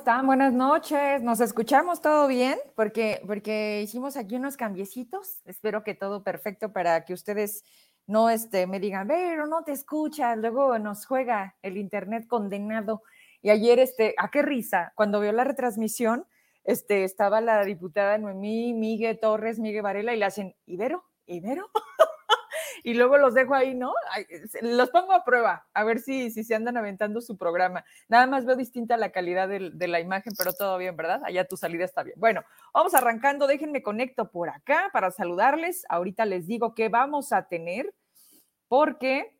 ¿Cómo están? Buenas noches. ¿Nos escuchamos todo bien? Porque, porque hicimos aquí unos cambiecitos. Espero que todo perfecto para que ustedes no este, me digan, pero no te escuchas. Luego nos juega el internet condenado. Y ayer, este, ¿a qué risa? Cuando vio la retransmisión, este, estaba la diputada Noemí Miguel Torres, Miguel Varela, y le hacen, ¿Ibero? ¿Ibero? y luego los dejo ahí, ¿no? Los pongo a prueba, a ver si, si se andan aventando su programa. Nada más veo distinta la calidad de, la imagen, pero todo bien, ¿verdad? Allá tu salida está bien. Bueno, vamos arrancando, déjenme conecto por acá para saludarles. Ahorita les digo qué vamos a tener, porque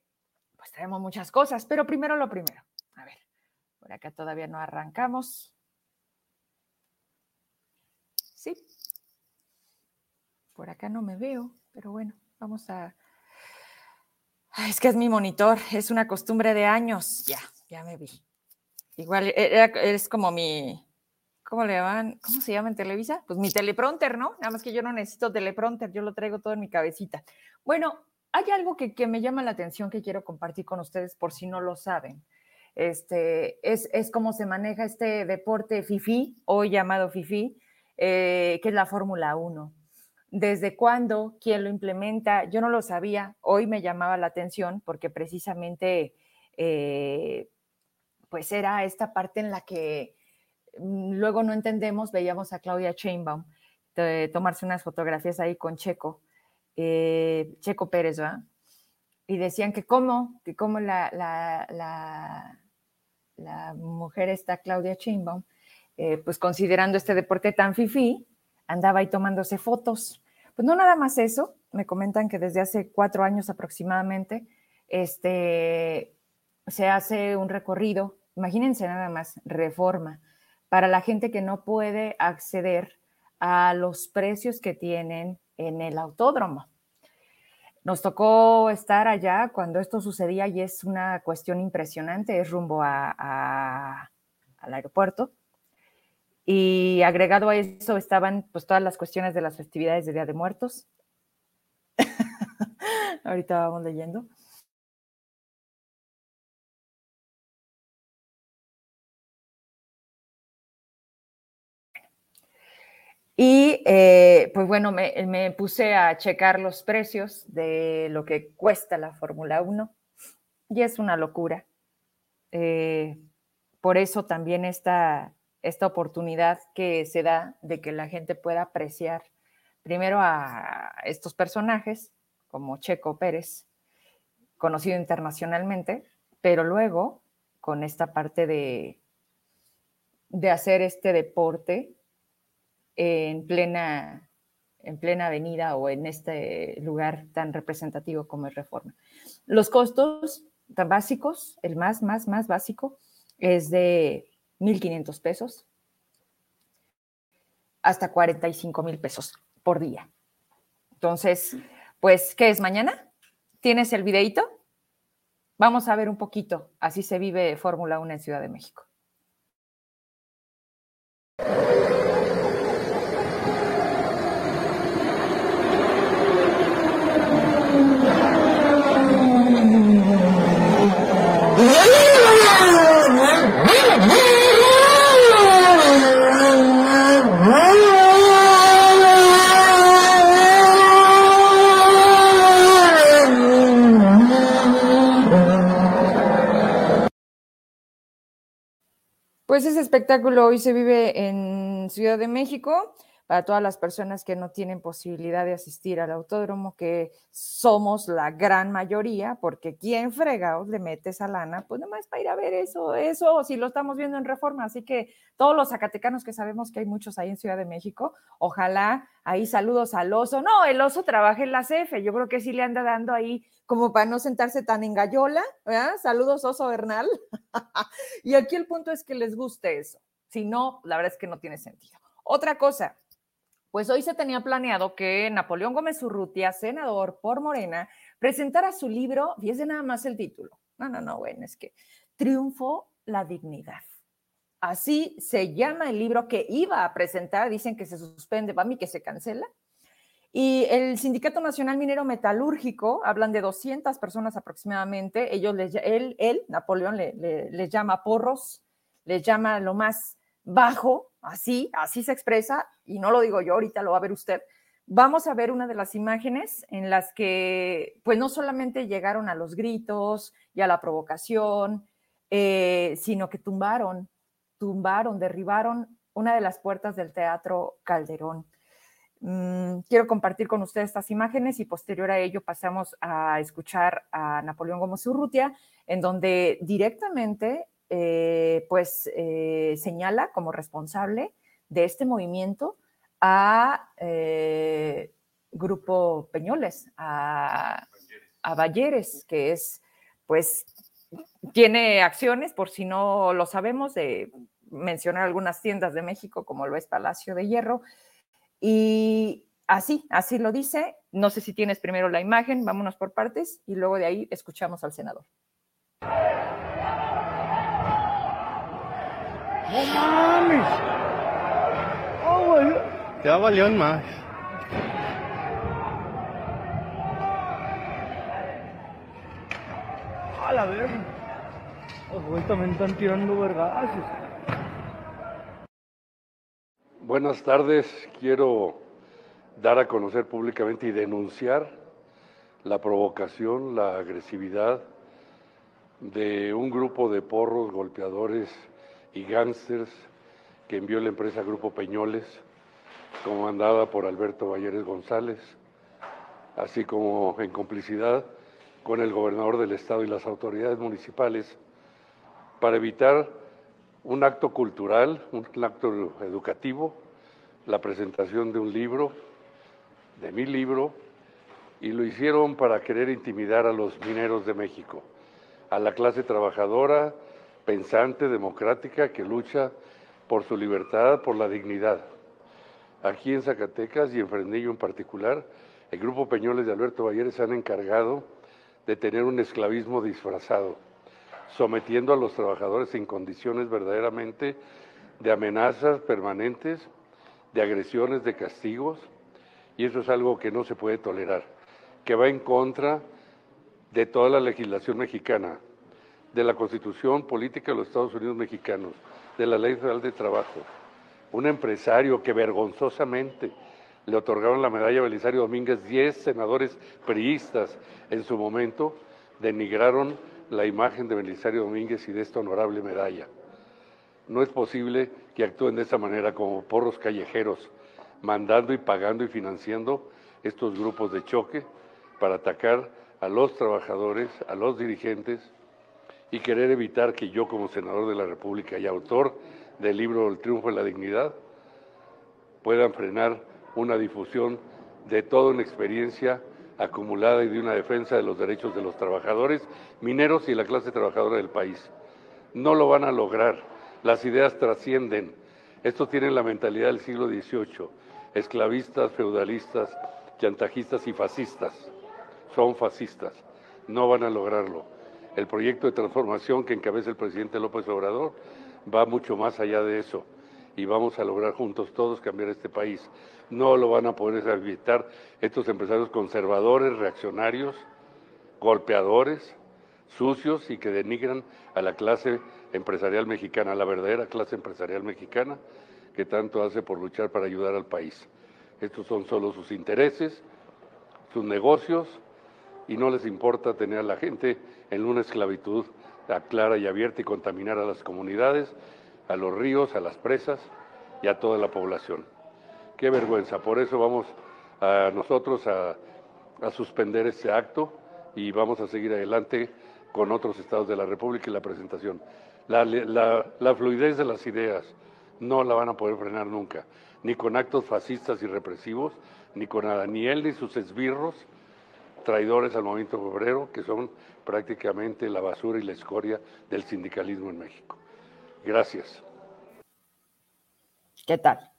pues tenemos muchas cosas, pero primero lo primero. A ver, por acá todavía no arrancamos. Sí. Por acá no me veo, pero bueno, vamos a es que es mi monitor, es una costumbre de años. Ya, ya me vi. Igual e, es como mi, ¿cómo le llaman? ¿Cómo se llama en Televisa? Pues mi teleprompter, ¿no? Nada más que yo no necesito teleprompter, yo lo traigo todo en mi cabecita. Bueno, hay algo que, que me llama la atención que quiero compartir con ustedes por si no lo saben. Este, es, es cómo se maneja este deporte FIFI, hoy llamado FIFI, eh, que es la Fórmula 1 desde cuándo, quién lo implementa, yo no lo sabía, hoy me llamaba la atención porque precisamente eh, pues era esta parte en la que mm, luego no entendemos, veíamos a Claudia Chainbaum tomarse unas fotografías ahí con Checo, eh, Checo Pérez, ¿verdad? Y decían que cómo, que cómo la, la, la, mujer esta, Claudia Chainbaum, eh, pues considerando este deporte tan fifí, andaba ahí tomándose fotos. Pues no nada más eso, me comentan que desde hace cuatro años aproximadamente este, se hace un recorrido, imagínense nada más, reforma, para la gente que no puede acceder a los precios que tienen en el autódromo. Nos tocó estar allá cuando esto sucedía y es una cuestión impresionante, es rumbo al aeropuerto. Y agregado a eso estaban pues todas las cuestiones de las festividades de Día de Muertos. Ahorita vamos leyendo. Y eh, pues bueno, me, puse a checar los precios de lo que cuesta la Fórmula 1 y es una locura. Eh, por eso también esta, esta oportunidad que se da de que la gente pueda apreciar primero a estos personajes como Checo Pérez, conocido internacionalmente, pero luego con esta parte de, de hacer este deporte en plena, en plena avenida o en este lugar tan representativo como es Reforma. Los costos tan básicos, el más, más, más básico, es de 1.500 pesos hasta 45 mil pesos por día. Entonces, pues, ¿qué es mañana? ¿Tienes el videito? Vamos a ver un poquito, así se vive Fórmula 1 en Ciudad de México. Pues ese espectáculo hoy se vive en Ciudad de México para todas las personas que no tienen posibilidad de asistir al autódromo, que somos la gran mayoría, porque ¿quién fregados le mete esa lana? Pues nomás para ir a ver eso, eso, si lo estamos viendo en reforma. Así que todos los zacatecanos que sabemos que hay muchos ahí en Ciudad de México, ojalá ahí saludos al oso. No, el oso trabaja en la CF, yo creo que sí le anda dando ahí como para no sentarse tan en gallola, ¿verdad? Saludos, oso Bernal. y aquí el punto es que les guste eso. Si no, la verdad es que no tiene sentido. Otra cosa, pues hoy se tenía planeado que Napoleón Gómez Urrutia, senador por Morena, presentara su libro, fíjese nada más el título. No, no, no, bueno, es que Triunfo la dignidad. Así se llama el libro que iba a presentar, dicen que se suspende, para mí que se cancela. Y el Sindicato Nacional Minero Metalúrgico, hablan de 200 personas aproximadamente, ellos él, él Napoleón, les llama porros, les llama lo más bajo, así, así se expresa, y no lo digo yo, ahorita lo va a ver usted. Vamos a ver una de las imágenes en las que, pues no solamente llegaron a los gritos y a la provocación, eh, sino que tumbaron, tumbaron, derribaron una de las puertas del Teatro Calderón. Mm, quiero compartir con ustedes estas imágenes y posterior a ello pasamos a escuchar a Napoleón Gómez Urrutia, en donde directamente eh, pues eh, señala como responsable de este movimiento a eh, Grupo Peñoles, a, a Balleres, que es pues tiene acciones, por si no lo sabemos, de mencionar algunas tiendas de México, como lo es Palacio de Hierro, y así, así lo dice. No sé si tienes primero la imagen, vámonos por partes y luego de ahí escuchamos al senador. ¡No mames! ¡Oh, güey! Ya valió en más. A la verga. Los güeyes también están tirando vergazos. Buenas tardes. Quiero dar a conocer públicamente y denunciar la provocación, la agresividad de un grupo de porros, golpeadores y gángsters que envió la empresa Grupo Peñoles, comandada por Alberto Valleres González, así como en complicidad con el gobernador del estado y las autoridades municipales, para evitar un acto cultural, un acto educativo, la presentación de un libro, de mi libro, y lo hicieron para querer intimidar a los mineros de México, a la clase trabajadora, pensante, democrática, que lucha por su libertad, por la dignidad. Aquí en Zacatecas y en Fresnillo en particular, el Grupo Peñoles de Alberto Valleres se han encargado de tener un esclavismo disfrazado sometiendo a los trabajadores en condiciones verdaderamente de amenazas permanentes, de agresiones, de castigos, y eso es algo que no se puede tolerar, que va en contra de toda la legislación mexicana, de la constitución política de los Estados Unidos mexicanos, de la ley federal de trabajo. Un empresario que vergonzosamente le otorgaron la medalla Belisario Domínguez, 10 senadores priistas en su momento, denigraron la imagen de Belisario Domínguez y de esta honorable medalla. No es posible que actúen de esa manera como porros callejeros, mandando y pagando y financiando estos grupos de choque para atacar a los trabajadores, a los dirigentes y querer evitar que yo como senador de la República y autor del libro El triunfo de la dignidad puedan frenar una difusión de toda una experiencia acumulada y de una defensa de los derechos de los trabajadores mineros y la clase trabajadora del país. No lo van a lograr. Las ideas trascienden. Estos tienen la mentalidad del siglo XVIII. Esclavistas, feudalistas, chantajistas y fascistas. Son fascistas. No van a lograrlo. El proyecto de transformación que encabeza el presidente López Obrador va mucho más allá de eso y vamos a lograr juntos todos cambiar este país. No lo van a poder evitar estos empresarios conservadores, reaccionarios, golpeadores, sucios y que denigran a la clase empresarial mexicana, la verdadera clase empresarial mexicana que tanto hace por luchar para ayudar al país. Estos son solo sus intereses, sus negocios y no les importa tener a la gente en una esclavitud clara y abierta y contaminar a las comunidades a los ríos, a las presas y a toda la población. Qué vergüenza, por eso vamos a nosotros a, suspender este acto y vamos a seguir adelante con otros estados de la República y la presentación. La, fluidez de las ideas no la van a poder frenar nunca, ni con actos fascistas y represivos, ni con Daniel ni sus esbirros, traidores al movimiento obrero, que son prácticamente la basura y la escoria del sindicalismo en México. Gracias. ¿Qué tal?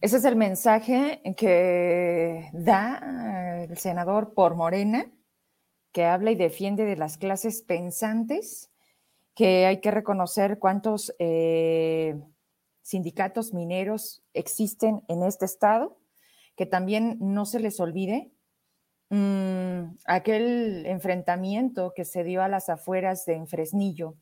Ese es el mensaje que da el senador por Morena, que habla y defiende de las clases pensantes, que hay que reconocer cuántos eh, sindicatos mineros existen en este estado, que también no se les olvide mm, aquel enfrentamiento que se dio a las afueras de Fresnillo,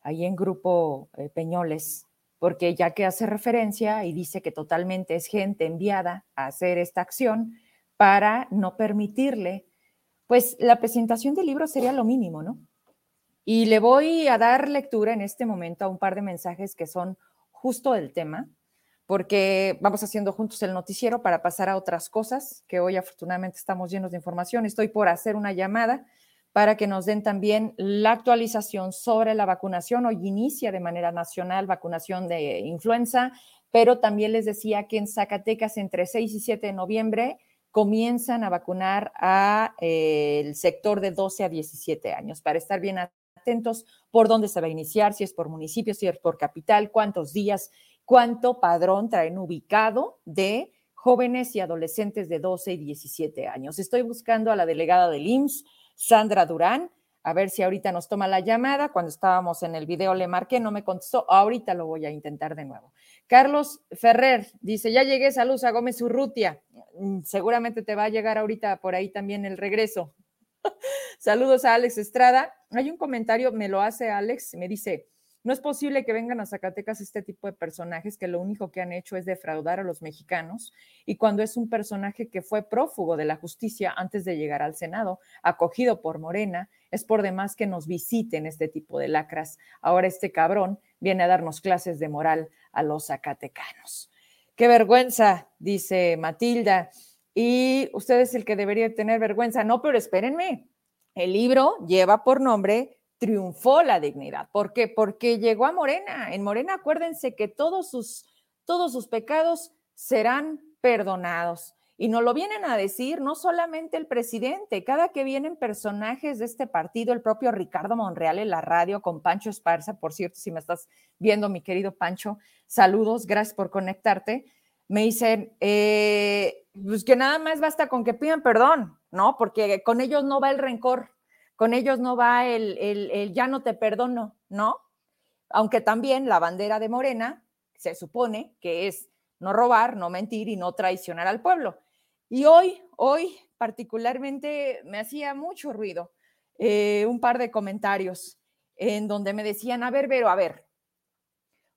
ahí en Grupo eh, Peñoles, porque ya que hace referencia y dice que totalmente es gente enviada a hacer esta acción para no permitirle, pues la presentación del libro sería lo mínimo, ¿no? Y le voy a dar lectura en este momento a un par de mensajes que son justo del tema, porque vamos haciendo juntos el noticiero para pasar a otras cosas, que hoy afortunadamente estamos llenos de información. Estoy por hacer una llamada para que nos den también la actualización sobre la vacunación. Hoy inicia de manera nacional vacunación de influenza, pero también les decía que en Zacatecas entre 6 y 7 de noviembre comienzan a vacunar al eh, sector de 12 a 17 años para estar bien atentos por dónde se va a iniciar, si es por municipio, si es por capital, cuántos días, cuánto padrón traen ubicado de jóvenes y adolescentes de 12 y 17 años. Estoy buscando a la delegada del IMSS Sandra Durán. A ver si ahorita nos toma la llamada. Cuando estábamos en el video le marqué, no me contestó. Ahorita lo voy a intentar de nuevo. Carlos Ferrer dice, ya llegué, saludos a Gómez Urrutia. Mm, seguramente te va a llegar ahorita por ahí también el regreso. saludos a Alex Estrada. Hay un comentario, me lo hace Alex, me dice, no es posible que vengan a Zacatecas este tipo de personajes que lo único que han hecho es defraudar a los mexicanos y cuando es un personaje que fue prófugo de la justicia antes de llegar al Senado, acogido por Morena, es por demás que nos visiten este tipo de lacras. Ahora este cabrón viene a darnos clases de moral a los zacatecanos. Qué vergüenza, dice Matilda. Y usted es el que debería tener vergüenza. No, pero espérenme. El libro lleva por nombre triunfó la dignidad. ¿Por qué? Porque llegó a Morena. En Morena, acuérdense que todos sus, todos sus pecados serán perdonados. Y nos lo vienen a decir no solamente el presidente, cada que vienen personajes de este partido, el propio Ricardo Monreal en la radio con Pancho Esparza, por cierto, si me estás viendo, mi querido Pancho, saludos, gracias por conectarte. Me dicen, eh, pues que nada más basta con que pidan perdón, ¿no? Porque con ellos no va el rencor, con ellos no va el, el, ya no te perdono, ¿no? Aunque también la bandera de Morena se supone que es no robar, no mentir y no traicionar al pueblo. Y hoy, hoy particularmente me hacía mucho ruido eh, un par de comentarios en donde me decían, a ver, Vero, a ver,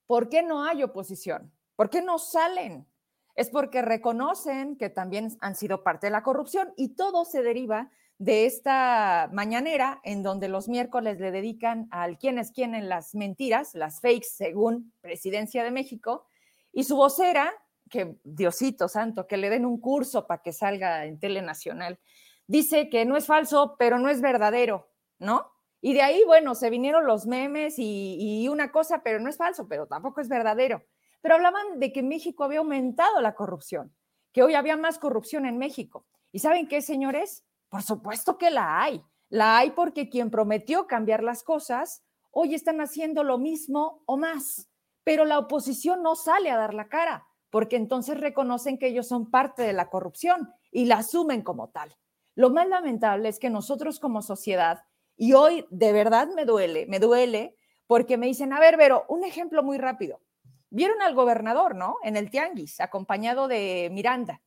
¿por qué no hay oposición? ¿Por qué no salen? Es porque reconocen que también han sido parte de la corrupción y todo se deriva de esta mañanera en donde los miércoles le dedican al quién es quién en las mentiras, las fakes según Presidencia de México, y su vocera, que Diosito Santo, que le den un curso para que salga en Telenacional, dice que no es falso, pero no es verdadero, ¿no? Y de ahí, bueno, se vinieron los memes y, y una cosa, pero no es falso, pero tampoco es verdadero. Pero hablaban de que México había aumentado la corrupción, que hoy había más corrupción en México. ¿Y saben qué, señores? Por supuesto que la hay. La hay porque quien prometió cambiar las cosas, hoy están haciendo lo mismo o más. Pero la oposición no sale a dar la cara, porque entonces reconocen que ellos son parte de la corrupción y la asumen como tal. Lo más lamentable es que nosotros como sociedad, y hoy de verdad me duele, me duele, porque me dicen, a ver, Vero, un ejemplo muy rápido. Vieron al gobernador, ¿no? En el Tianguis, acompañado de Miranda.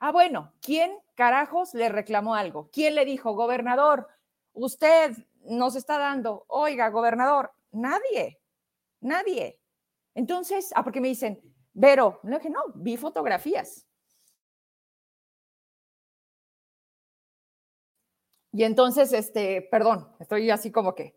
Ah, bueno, ¿quién carajos le reclamó algo? ¿Quién le dijo, gobernador, usted nos está dando, oiga, gobernador? Nadie, nadie. Entonces, ah, porque me dicen, Vero, no que no, vi fotografías. Y entonces, este, perdón, estoy así como que.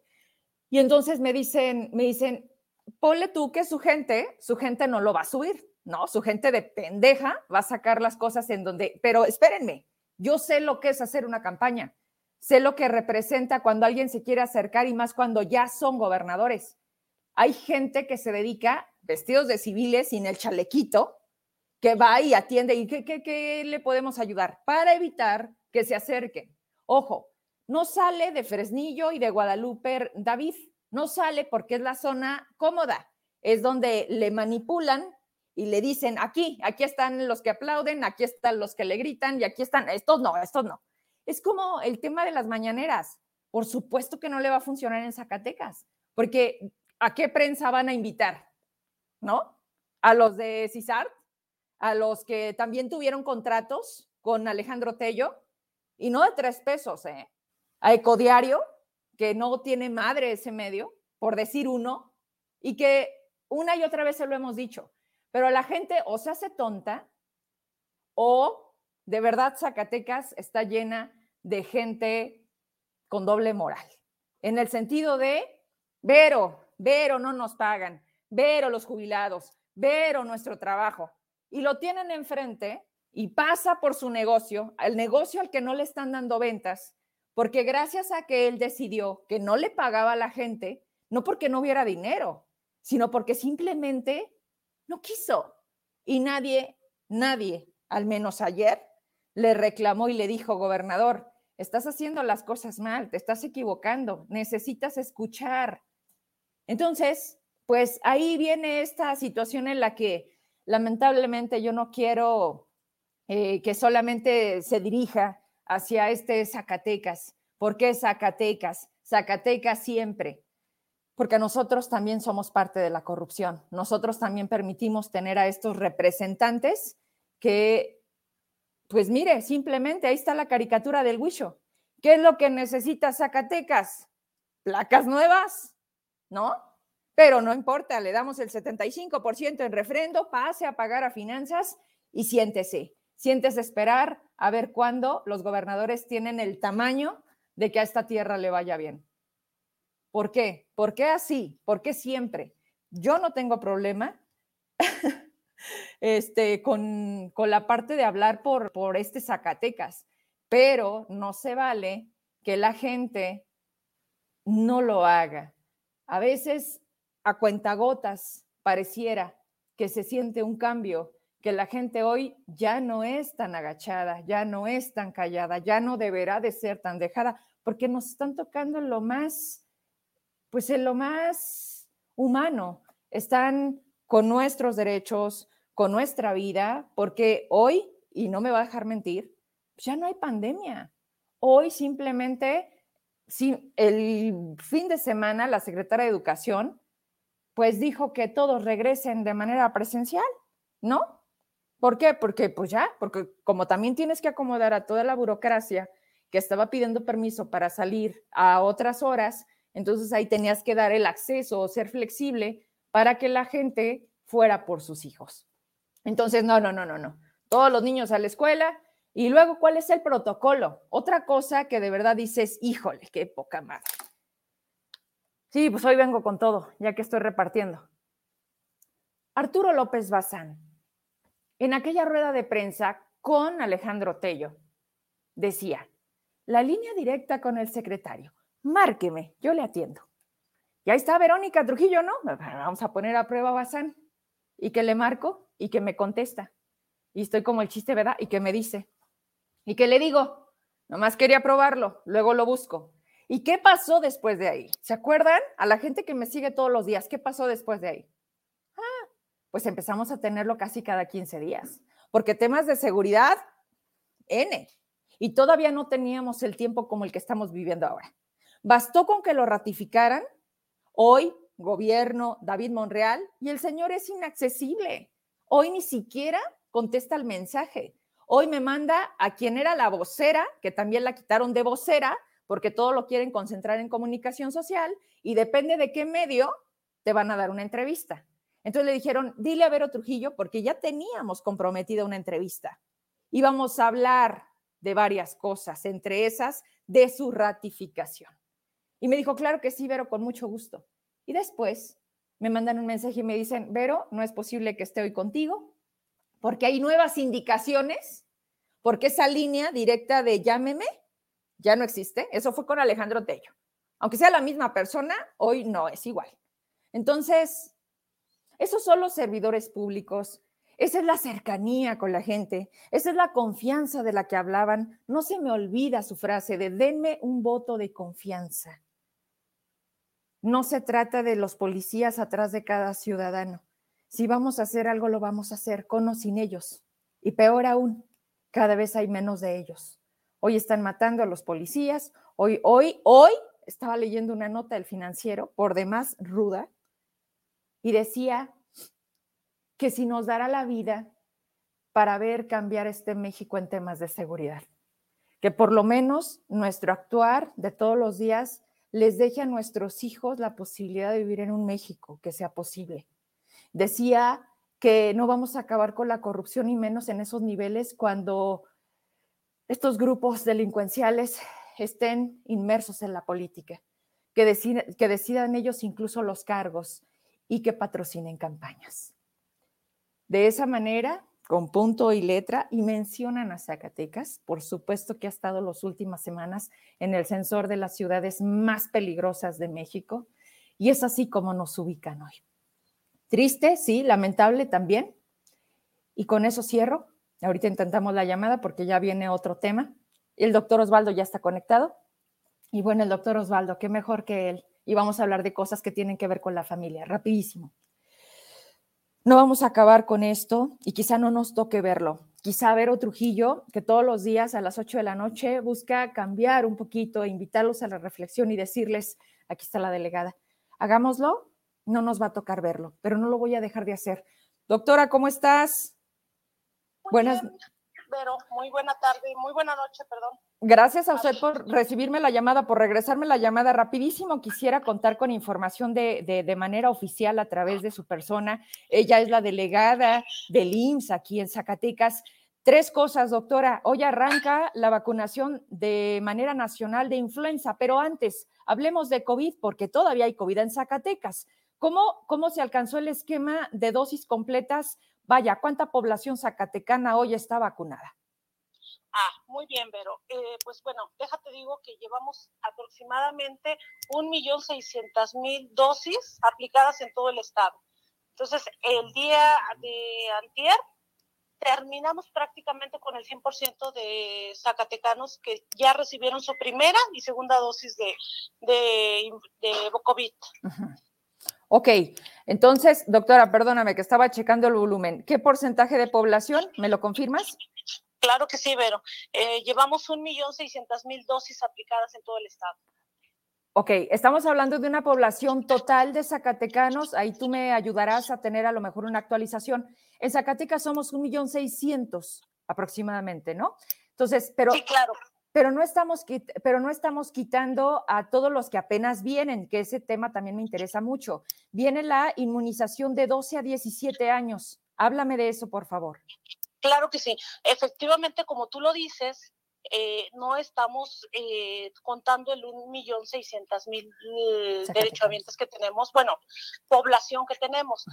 Y entonces me dicen, me dicen, ponle tú que su gente, su gente no lo va a subir. ¿No? Su gente de pendeja va a sacar las cosas en donde, pero espérenme, yo sé lo que es hacer una campaña, sé lo que representa cuando alguien se quiere acercar y más cuando ya son gobernadores. Hay gente que se dedica, vestidos de civiles, sin el chalequito, que va y atiende y ¿qué, qué, le podemos ayudar? Para evitar que se acerquen. Ojo, no sale de Fresnillo y de Guadalupe David, no sale porque es la zona cómoda, es donde le manipulan y le dicen, aquí, aquí están los que aplauden, aquí están los que le gritan y aquí están, estos no, estos no. Es como el tema de las mañaneras. Por supuesto que no le va a funcionar en Zacatecas, porque ¿a qué prensa van a invitar? ¿No? A los de CISAR, a los que también tuvieron contratos con Alejandro Tello, y no de tres pesos, ¿eh? A Ecodiario, que no tiene madre ese medio, por decir uno, y que una y otra vez se lo hemos dicho, pero la gente o se hace tonta o de verdad Zacatecas está llena de gente con doble moral, en el sentido de, Vero, Vero, no nos pagan, Vero, los jubilados, Vero, nuestro trabajo. Y lo tienen enfrente y pasa por su negocio, al negocio al que no le están dando ventas, porque gracias a que él decidió que no le pagaba a la gente, no porque no hubiera dinero, sino porque simplemente no quiso. Y nadie, nadie, al menos ayer, le reclamó y le dijo, gobernador, estás haciendo las cosas mal, te estás equivocando, necesitas escuchar. Entonces, pues ahí viene esta situación en la que lamentablemente yo no quiero eh, que solamente se dirija hacia este Zacatecas. ¿Por qué Zacatecas? Zacatecas siempre. Porque nosotros también somos parte de la corrupción. Nosotros también permitimos tener a estos representantes que pues mire, simplemente ahí está la caricatura del Huicho. ¿Qué es lo que necesita Zacatecas? Placas nuevas, ¿no? Pero no importa, le damos el 75% en refrendo, pase a pagar a finanzas y siéntese. Siéntese esperar a ver cuándo los gobernadores tienen el tamaño de que a esta tierra le vaya bien. ¿Por qué? ¿Por qué así? ¿Por qué siempre? Yo no tengo problema este, con, la parte de hablar por, por este Zacatecas, pero no se vale que la gente no lo haga. A veces a cuentagotas pareciera que se siente un cambio, que la gente hoy ya no es tan agachada, ya no es tan callada, ya no deberá de ser tan dejada, porque nos están tocando lo más, pues en lo más humano, están con nuestros derechos, con nuestra vida, porque hoy, y no me va a dejar mentir, ya no hay pandemia. Hoy simplemente, sí, el fin de semana la secretaria de Educación, pues dijo que todos regresen de manera presencial, ¿no? ¿Por qué? Porque pues ya, porque como también tienes que acomodar a toda la burocracia que estaba pidiendo permiso para salir a otras horas, entonces ahí tenías que dar el acceso o ser flexible para que la gente fuera por sus hijos. Entonces, no, no, no, no, no. Todos los niños a la escuela. Y luego, ¿cuál es el protocolo? Otra cosa que de verdad dices, híjole, qué poca madre. Sí, pues hoy vengo con todo, ya que estoy repartiendo. Arturo López Bazán, en aquella rueda de prensa con Alejandro Tello, decía, la línea directa con el secretario, márqueme, yo le atiendo. Y ahí está Verónica Trujillo, ¿no? Vamos a poner a prueba Bazán. ¿Y que le marco? y que me contesta. Y estoy como el chiste, ¿verdad? Y que me dice. ¿Y que le digo? Nomás quería probarlo, luego lo busco. ¿Y qué pasó después de ahí? ¿Se acuerdan? A la gente que me sigue todos los días, ¿qué pasó después de ahí? Ah, pues empezamos a tenerlo casi cada 15 días, porque temas de seguridad, N. Y todavía no teníamos el tiempo como el que estamos viviendo ahora. Bastó con que lo ratificaran hoy, gobierno, David Monreal, y el señor es inaccesible. Hoy ni siquiera contesta el mensaje. Hoy me manda a quien era la vocera, que también la quitaron de vocera, porque todo lo quieren concentrar en comunicación social y depende de qué medio te van a dar una entrevista. Entonces le dijeron, dile a Vero Trujillo, porque ya teníamos comprometida una entrevista. Íbamos a hablar de varias cosas, entre esas de su ratificación. Y me dijo, claro que sí, Vero, con mucho gusto. Y después me mandan un mensaje y me dicen, Vero, no es posible que esté hoy contigo, porque hay nuevas indicaciones, porque esa línea directa de llámeme ya no existe. Eso fue con Alejandro Tello. Aunque sea la misma persona, hoy no es igual. Entonces, esos son los servidores públicos. Esa es la cercanía con la gente, esa es la confianza de la que hablaban. No se me olvida su frase de denme un voto de confianza. No se trata de los policías atrás de cada ciudadano. Si vamos a hacer algo, lo vamos a hacer con o sin ellos. Y peor aún, cada vez hay menos de ellos. Hoy están matando a los policías. Hoy, hoy, hoy estaba leyendo una nota del financiero, por demás ruda, y decía que si nos dará la vida para ver cambiar este México en temas de seguridad, que por lo menos nuestro actuar de todos los días les deje a nuestros hijos la posibilidad de vivir en un México que sea posible. decía que no vamos a acabar con la corrupción y menos en esos niveles cuando estos grupos delincuenciales estén inmersos en la política, que, que decidan ellos incluso los cargos y que patrocinen campañas. De esa manera, con punto y letra, y mencionan a Zacatecas, por supuesto que ha estado las últimas semanas en el censor de las ciudades más peligrosas de México, y es así como nos ubican hoy. Triste, sí, lamentable también. Y con eso cierro. Ahorita intentamos la llamada porque ya viene otro tema. El doctor Osvaldo ya está conectado. Y bueno, el doctor Osvaldo, qué mejor que él. Y vamos a hablar de cosas que tienen que ver con la familia, rapidísimo. No vamos a acabar con esto y quizá no nos toque verlo. Quizá ver otro Trujillo, que todos los días a las 8 de la noche busca cambiar un poquito, invitarlos a la reflexión y decirles, aquí está la delegada, hagámoslo no nos va a tocar verlo, pero no lo voy a dejar de hacer. Doctora, ¿cómo estás? Buenas. Muy buena tarde, muy buena noche, perdón. Gracias a usted por recibirme la llamada, por regresarme la llamada rapidísimo. Quisiera contar con información de, de, de, manera oficial a través de su persona. Ella es la delegada del IMSS aquí en Zacatecas. Tres cosas, doctora. Hoy arranca la vacunación de manera nacional de influenza, pero antes hablemos de COVID porque todavía hay COVID en Zacatecas. ¿Cómo, ¿Cómo se alcanzó el esquema de dosis completas? Vaya, ¿cuánta población zacatecana hoy está vacunada? Ah, muy bien, Vero. Eh, pues bueno, déjate digo que llevamos aproximadamente 1.600.000 dosis aplicadas en todo el estado. Entonces, el día de antier terminamos prácticamente con el 100% de zacatecanos que ya recibieron su primera y segunda dosis de, de, de COVID. Ok, entonces, doctora, perdóname que estaba checando el volumen. ¿Qué porcentaje de población? ¿Me lo confirmas? Claro que sí, Vero. Eh, llevamos un millón seiscientas mil dosis aplicadas en todo el estado. Ok, estamos hablando de una población total de zacatecanos. Ahí tú me ayudarás a tener a lo mejor una actualización. En Zacatecas somos un millón seiscientos aproximadamente, ¿no? Entonces, pero. Sí, claro pero no estamos, pero no estamos quitando a todos los que apenas vienen, que ese tema también me interesa mucho. Viene la inmunización de 12 a 17 años. Háblame de eso, por favor. Claro que sí. Efectivamente, como tú lo dices, eh, no estamos eh, contando el 1.600.000 eh, derechohabientes que tenemos, bueno, población que tenemos.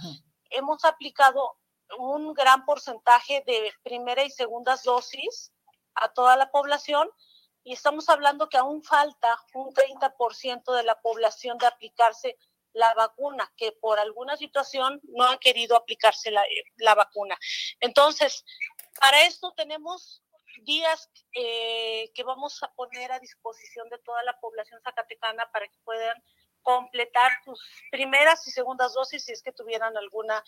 Hemos aplicado un gran porcentaje de primera y segundas dosis a toda la población y estamos hablando que aún falta un 30% de la población de aplicarse la vacuna, que por alguna situación no han querido aplicarse la, la vacuna. Entonces, para esto tenemos días eh, que vamos a poner a disposición de toda la población zacatecana para que puedan completar sus primeras y segundas dosis si es que tuvieran alguna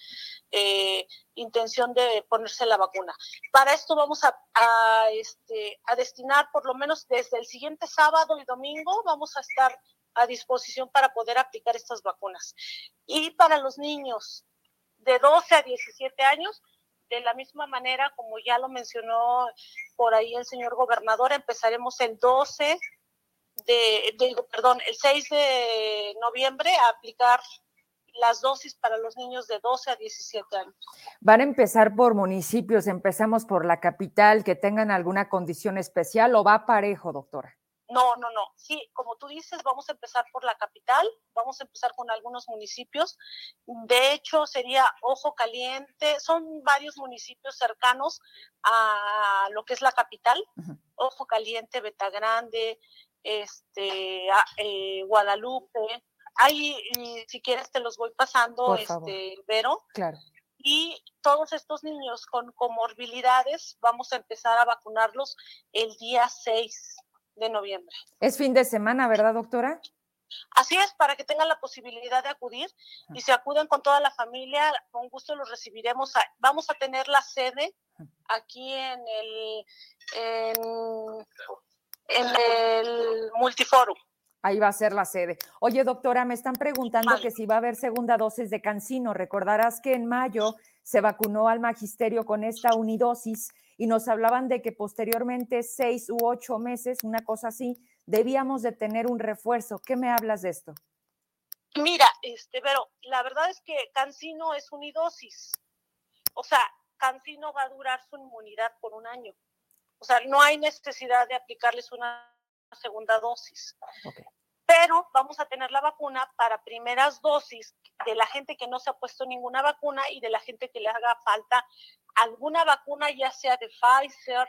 eh, intención de ponerse la vacuna. Para esto vamos a, a, este, a destinar por lo menos desde el siguiente sábado y domingo, vamos a estar a disposición para poder aplicar estas vacunas. Y para los niños de 12 a 17 años, de la misma manera, como ya lo mencionó por ahí el señor gobernador, empezaremos el 12 de, perdón, el 6 de noviembre a aplicar las dosis para los niños de 12 a 17 años. ¿Van a empezar por municipios? ¿Empezamos por la capital que tengan alguna condición especial o va parejo, doctora? No, no, no. Sí, como tú dices, vamos a empezar por la capital, vamos a empezar con algunos municipios. De hecho, sería Ojo Caliente, son varios municipios cercanos a lo que es la capital. Ojo Caliente, Betagrande, este, eh, Guadalupe. Ahí, si quieres, te los voy pasando, este, Vero. Claro. Y todos estos niños con comorbilidades, vamos a empezar a vacunarlos el día 6 de noviembre. Es fin de semana, ¿verdad, doctora? Así es, para que tengan la posibilidad de acudir y se acuden con toda la familia, con gusto los recibiremos. vamos a tener la sede aquí en el en en el multiforum. Ahí va a ser la sede. Oye, doctora, me están preguntando que si va a haber segunda dosis de Cancino. Recordarás que en mayo se vacunó al magisterio con esta unidosis y nos hablaban de que posteriormente, seis u ocho meses, una cosa así, debíamos de tener un refuerzo. ¿Qué me hablas de esto? Mira, este, pero la verdad es que Cancino es unidosis. O sea, Cancino va a durar su inmunidad por un año. O sea, no hay necesidad de aplicarles una segunda dosis. Pero vamos a tener la vacuna para primeras dosis de la gente que no se ha puesto ninguna vacuna y de la gente que le haga falta alguna vacuna, ya sea de Pfizer,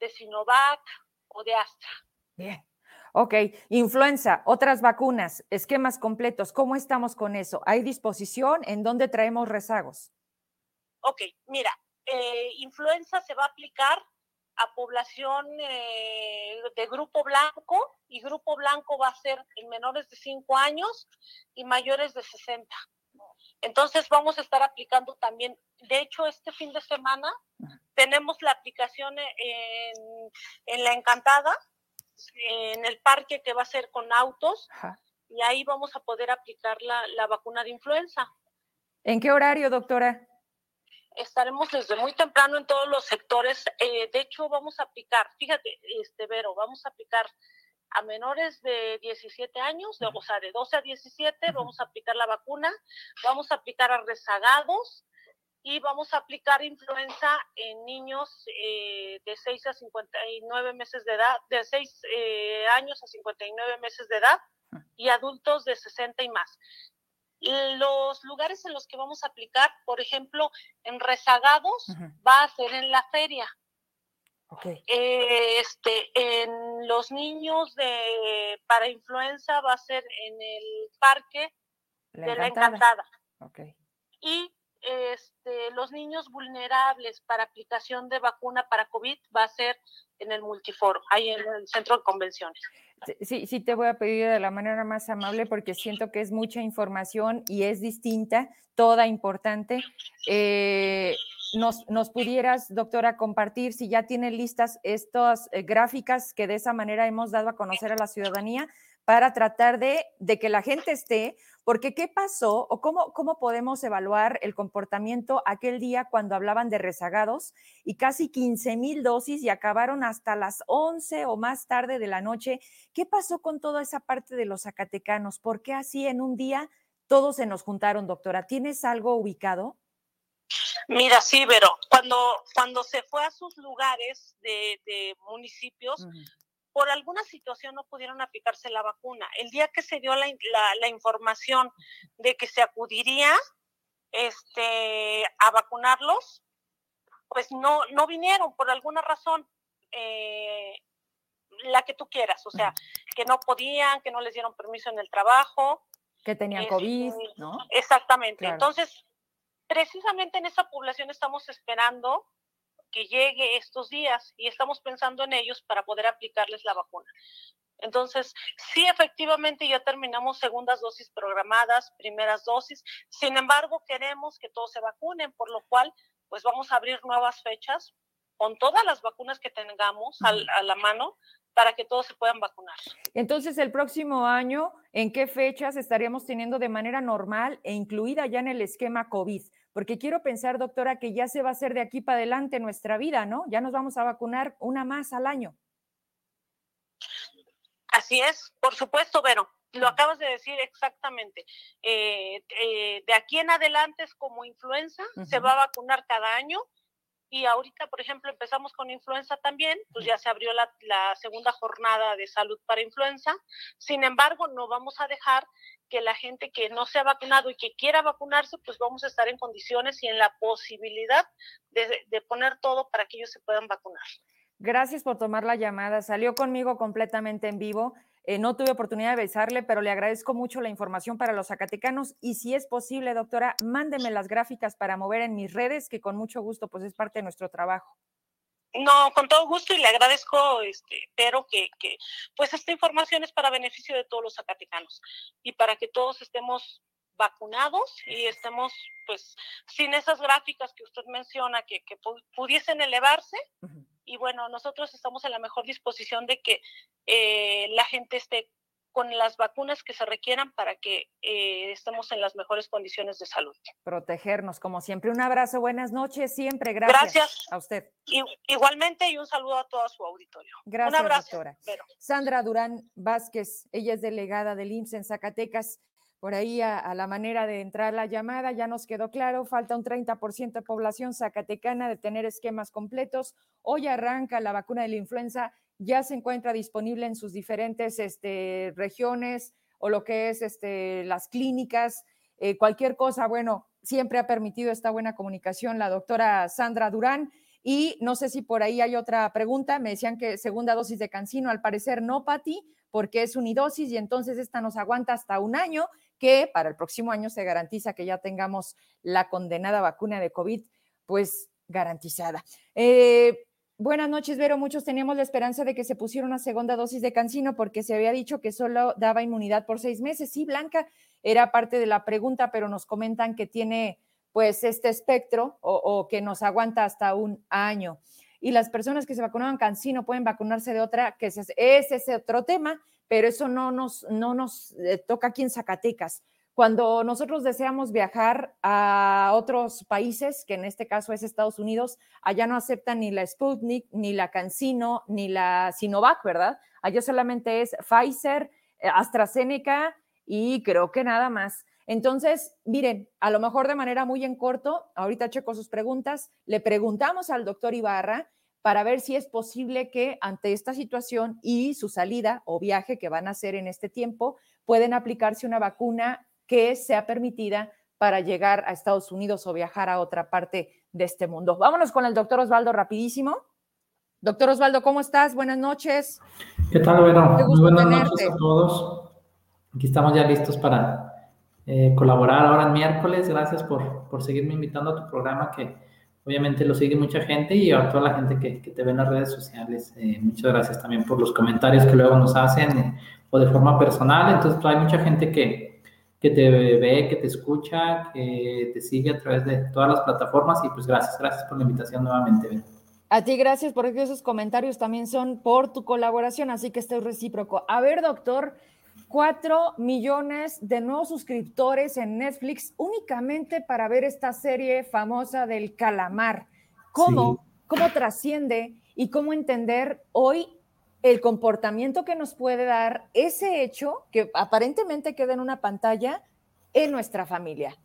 de Sinovac o de Astra. Bien. Ok, influenza, otras vacunas, esquemas completos, ¿cómo estamos con eso? ¿Hay disposición? ¿En dónde traemos rezagos? Ok, mira, eh, influenza se va a aplicar a población eh, de grupo blanco y grupo blanco va a ser en menores de 5 años y mayores de 60. Entonces vamos a estar aplicando también, de hecho este fin de semana tenemos la aplicación en, en La Encantada, en el parque que va a ser con autos y ahí vamos a poder aplicar la, la vacuna de influenza. ¿En qué horario, doctora? Estaremos desde muy temprano en todos los sectores. Eh, de hecho, vamos a aplicar, fíjate, este Vero, vamos a aplicar a menores de 17 años, de, o sea, de 12 a 17, vamos a aplicar la vacuna, vamos a aplicar a rezagados y vamos a aplicar influenza en niños eh, de 6 a 59 meses de edad, de 6 eh, años a 59 meses de edad y adultos de 60 y más. Los lugares en los que vamos a aplicar, por ejemplo, en rezagados, va a ser en la feria. Eh, este, en los niños de para influenza va a ser en el parque de la encantada. Y este, los niños vulnerables para aplicación de vacuna para COVID va a ser en el multiforo, ahí en el centro de convenciones. Sí, sí te voy a pedir de la manera más amable porque siento que es mucha información y es distinta, toda importante. Eh, nos, nos, pudieras, doctora, compartir si ya tienen listas estas eh, gráficas que de esa manera hemos dado a conocer a la ciudadanía para tratar de, de que la gente esté, porque ¿qué pasó o cómo, cómo podemos evaluar el comportamiento aquel día cuando hablaban de rezagados y casi 15 mil dosis y acabaron hasta las 11 o más tarde de la noche? ¿Qué pasó con toda esa parte de los zacatecanos? ¿Por qué así en un día todos se nos juntaron, doctora? ¿Tienes algo ubicado? Mira, sí, pero cuando, cuando se fue a sus lugares de, municipios, por alguna situación no pudieron aplicarse la vacuna. El día que se dio la, la, información de que se acudiría este, a vacunarlos, pues no, no vinieron por alguna razón. Eh, la que tú quieras, o sea, que no podían, que no les dieron permiso en el trabajo. Que tenían este, COVID, ¿no? Exactamente. Entonces, precisamente en esa población estamos esperando que llegue estos días y estamos pensando en ellos para poder aplicarles la vacuna. Entonces, sí, efectivamente ya terminamos segundas dosis programadas, primeras dosis. Sin embargo, queremos que todos se vacunen, por lo cual, pues vamos a abrir nuevas fechas con todas las vacunas que tengamos a la mano para que todos se puedan vacunar. Entonces, el próximo año, ¿en qué fechas estaríamos teniendo de manera normal e incluida ya en el esquema COVID? Porque quiero pensar, doctora, que ya se va a hacer de aquí para adelante nuestra vida, ¿no? Ya nos vamos a vacunar una más al año. Así es, por supuesto, Vero. Lo acabas de decir exactamente. Eh, eh, de aquí en adelante es como influenza, se va a vacunar cada año y ahorita, por ejemplo, empezamos con influenza también, pues ya se abrió la, la, segunda jornada de salud para influenza. Sin embargo, no vamos a dejar que la gente que no se ha vacunado y que quiera vacunarse, pues vamos a estar en condiciones y en la posibilidad de, de poner todo para que ellos se puedan vacunar. Gracias por tomar la llamada. Salió conmigo completamente en vivo. Eh, no tuve oportunidad de besarle, pero le agradezco mucho la información para los zacatecanos y si es posible, doctora, mándeme las gráficas para mover en mis redes, que con mucho gusto pues es parte de nuestro trabajo. No, con todo gusto y le agradezco, este, pero que, que pues esta información es para beneficio de todos los zacatecanos y para que todos estemos vacunados y estemos pues sin esas gráficas que usted menciona que, que pudiesen elevarse y bueno, nosotros estamos en la mejor disposición de que eh, la gente esté con las vacunas que se requieran para que eh, estemos en las mejores condiciones de salud. Protegernos, como siempre. Un abrazo, buenas noches, siempre. Gracias, Gracias. a usted. igualmente y un saludo a todo su auditorio. Gracias, un abrazo, doctora. Sandra Durán Vázquez, ella es delegada del IMSS en Zacatecas. por ahí a, la manera de entrar la llamada, ya nos quedó claro, falta un 30% de población zacatecana de tener esquemas completos. Hoy arranca la vacuna de la influenza, ya se encuentra disponible en sus diferentes este, regiones o lo que es este, las clínicas, eh, cualquier cosa, bueno, siempre ha permitido esta buena comunicación la doctora Sandra Durán. Y no sé si por ahí hay otra pregunta. Me decían que segunda dosis de cancino, al parecer no, Pati, porque es unidosis y entonces esta nos aguanta hasta un año, que para el próximo año se garantiza que ya tengamos la condenada vacuna de COVID, pues garantizada. Eh, buenas noches, Vero. Muchos teníamos la esperanza de que se pusiera una segunda dosis de cancino porque se había dicho que solo daba inmunidad por seis meses. Sí, Blanca, era parte de la pregunta, pero nos comentan que tiene pues este espectro o, que nos aguanta hasta un año. Y las personas que se vacunaban cancino pueden vacunarse de otra, que es, ese otro tema, pero eso no nos, no nos eh, toca aquí en Zacatecas. Cuando nosotros deseamos viajar a otros países, que en este caso es Estados Unidos, allá no aceptan ni la Sputnik, ni la Cancino, ni la Sinovac, ¿verdad? Allá solamente es Pfizer, eh, AstraZeneca y creo que nada más. Entonces, miren, a lo mejor de manera muy en corto, ahorita checo sus preguntas, le preguntamos al doctor Ibarra para ver si es posible que ante esta situación y su salida o viaje que van a hacer en este tiempo, pueden aplicarse una vacuna que sea permitida para llegar a Estados Unidos o viajar a otra parte de este mundo. Vámonos con el doctor Osvaldo rapidísimo. Doctor Osvaldo, ¿cómo estás? Buenas noches. ¿Qué tal, Vero? Muy buenas noches a todos. Aquí estamos ya listos para eh, colaborar ahora en miércoles. Gracias por, por, seguirme invitando a tu programa que obviamente lo sigue mucha gente y a toda la gente que, que te ve en las redes sociales. Eh, muchas gracias también por los comentarios que luego nos hacen eh, o de forma personal. Entonces hay mucha gente que, que te ve, que te escucha, que te sigue a través de todas las plataformas y pues gracias, gracias por la invitación nuevamente. A ti gracias porque esos comentarios también son por tu colaboración, así que estoy recíproco. A ver, doctor, 4 millones de nuevos suscriptores en Netflix únicamente para ver esta serie famosa del calamar. ¿Cómo, cómo trasciende y cómo entender hoy el comportamiento que nos puede dar ese hecho que aparentemente queda en una pantalla en nuestra familia?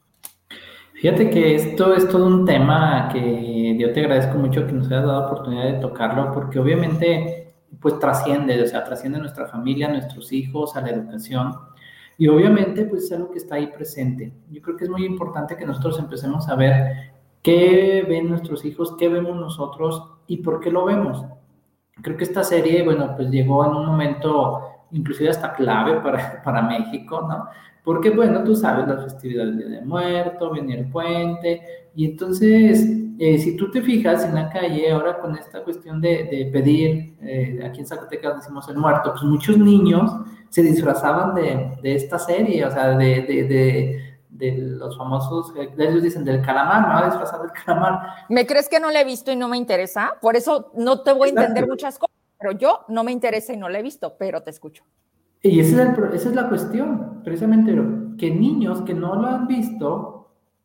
Fíjate que esto es todo un tema que yo te agradezco mucho que nos hayas dado la oportunidad de tocarlo, porque obviamente pues trasciende, o sea, trasciende a nuestra familia, a nuestros hijos, a la educación. Y obviamente, pues es algo que está ahí presente. Yo creo que es muy importante que nosotros empecemos a ver qué ven nuestros hijos, qué vemos nosotros y por qué lo vemos. Creo que esta serie, bueno, pues llegó en un momento inclusive hasta clave para, para México, ¿no? Porque, bueno, tú sabes, las festividades del de Muerto, venía el puente, y entonces eh, si tú te fijas en la calle ahora con esta cuestión de, pedir, eh, aquí en Zacatecas decimos el muerto, pues muchos niños se disfrazaban de, esta serie, o sea, de, los famosos, eh, ellos dicen del calamar, me va a disfrazar del calamar. ¿Me crees que no la he visto y no me interesa? Por eso no te voy a entender muchas cosas, pero yo no me interesa y no la he visto, pero te escucho. Y esa es, esa es la cuestión, precisamente, que niños que no lo han visto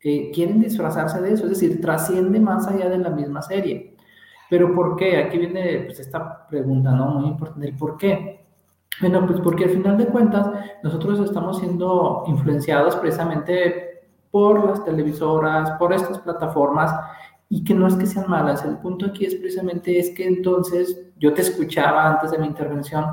quieren disfrazarse de eso, es decir, trasciende más allá de la misma serie. Pero ¿por qué? Aquí viene pues, esta pregunta, ¿no? Muy importante, ¿el por qué? Bueno, pues porque al final de cuentas nosotros estamos siendo influenciados precisamente por las televisoras, por estas plataformas, y que no es que sean malas, el punto aquí es precisamente es que entonces yo te escuchaba antes de mi intervención,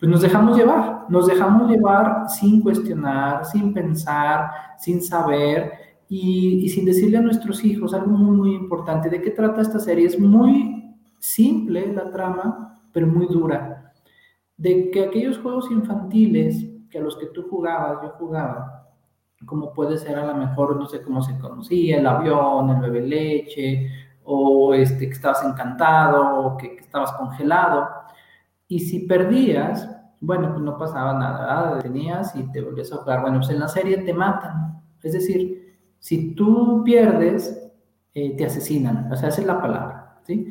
pues nos dejamos llevar, nos dejamos llevar sin cuestionar, sin pensar, sin saber, y, sin decirle a nuestros hijos algo muy, muy importante. ¿De qué trata esta serie? Es muy simple la trama, pero muy dura. De que aquellos juegos infantiles que a los que tú jugabas, yo jugaba, como puede ser a lo mejor, no sé cómo se conocía, el avión, el bebé leche, o este, que estabas encantado, o que, estabas congelado, y si perdías, bueno, pues no pasaba nada, tenías y te volvías a jugar. Bueno, pues en la serie te matan. Es decir, si tú pierdes, eh, te asesinan, o sea, esa es la palabra, ¿sí?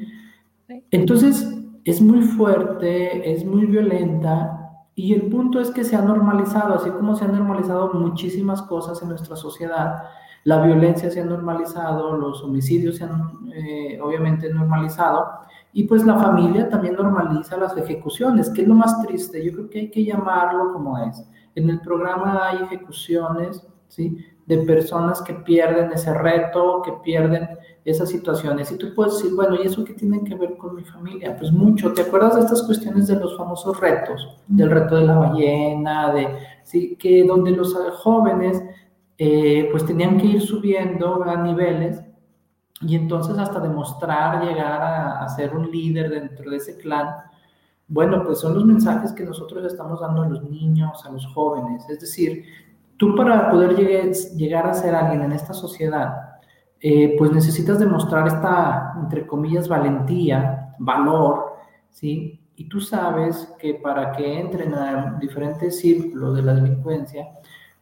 Entonces, es muy fuerte, es muy violenta, y el punto es que se ha normalizado, así como se han normalizado muchísimas cosas en nuestra sociedad, la violencia se ha normalizado, los homicidios se han eh, obviamente normalizado, y pues la familia también normaliza las ejecuciones, que es lo más triste, yo creo que hay que llamarlo como es. En el programa hay ejecuciones, ¿sí? De personas que pierden ese reto, que pierden esas situaciones. Y tú puedes decir, bueno, ¿y eso qué tiene que ver con mi familia? Pues mucho. ¿Te acuerdas de estas cuestiones de los famosos retos? Del reto de la ballena, de, ¿sí? Que donde los jóvenes eh, pues tenían que ir subiendo a niveles y entonces hasta demostrar llegar a, ser un líder dentro de ese clan, bueno, pues son los mensajes que nosotros estamos dando a los niños, a los jóvenes. Es decir, tú para poder llegar a ser alguien en esta sociedad, eh, pues necesitas demostrar esta, entre comillas, valentía, valor, ¿sí? Y tú sabes que para que entren a diferentes círculos de la delincuencia,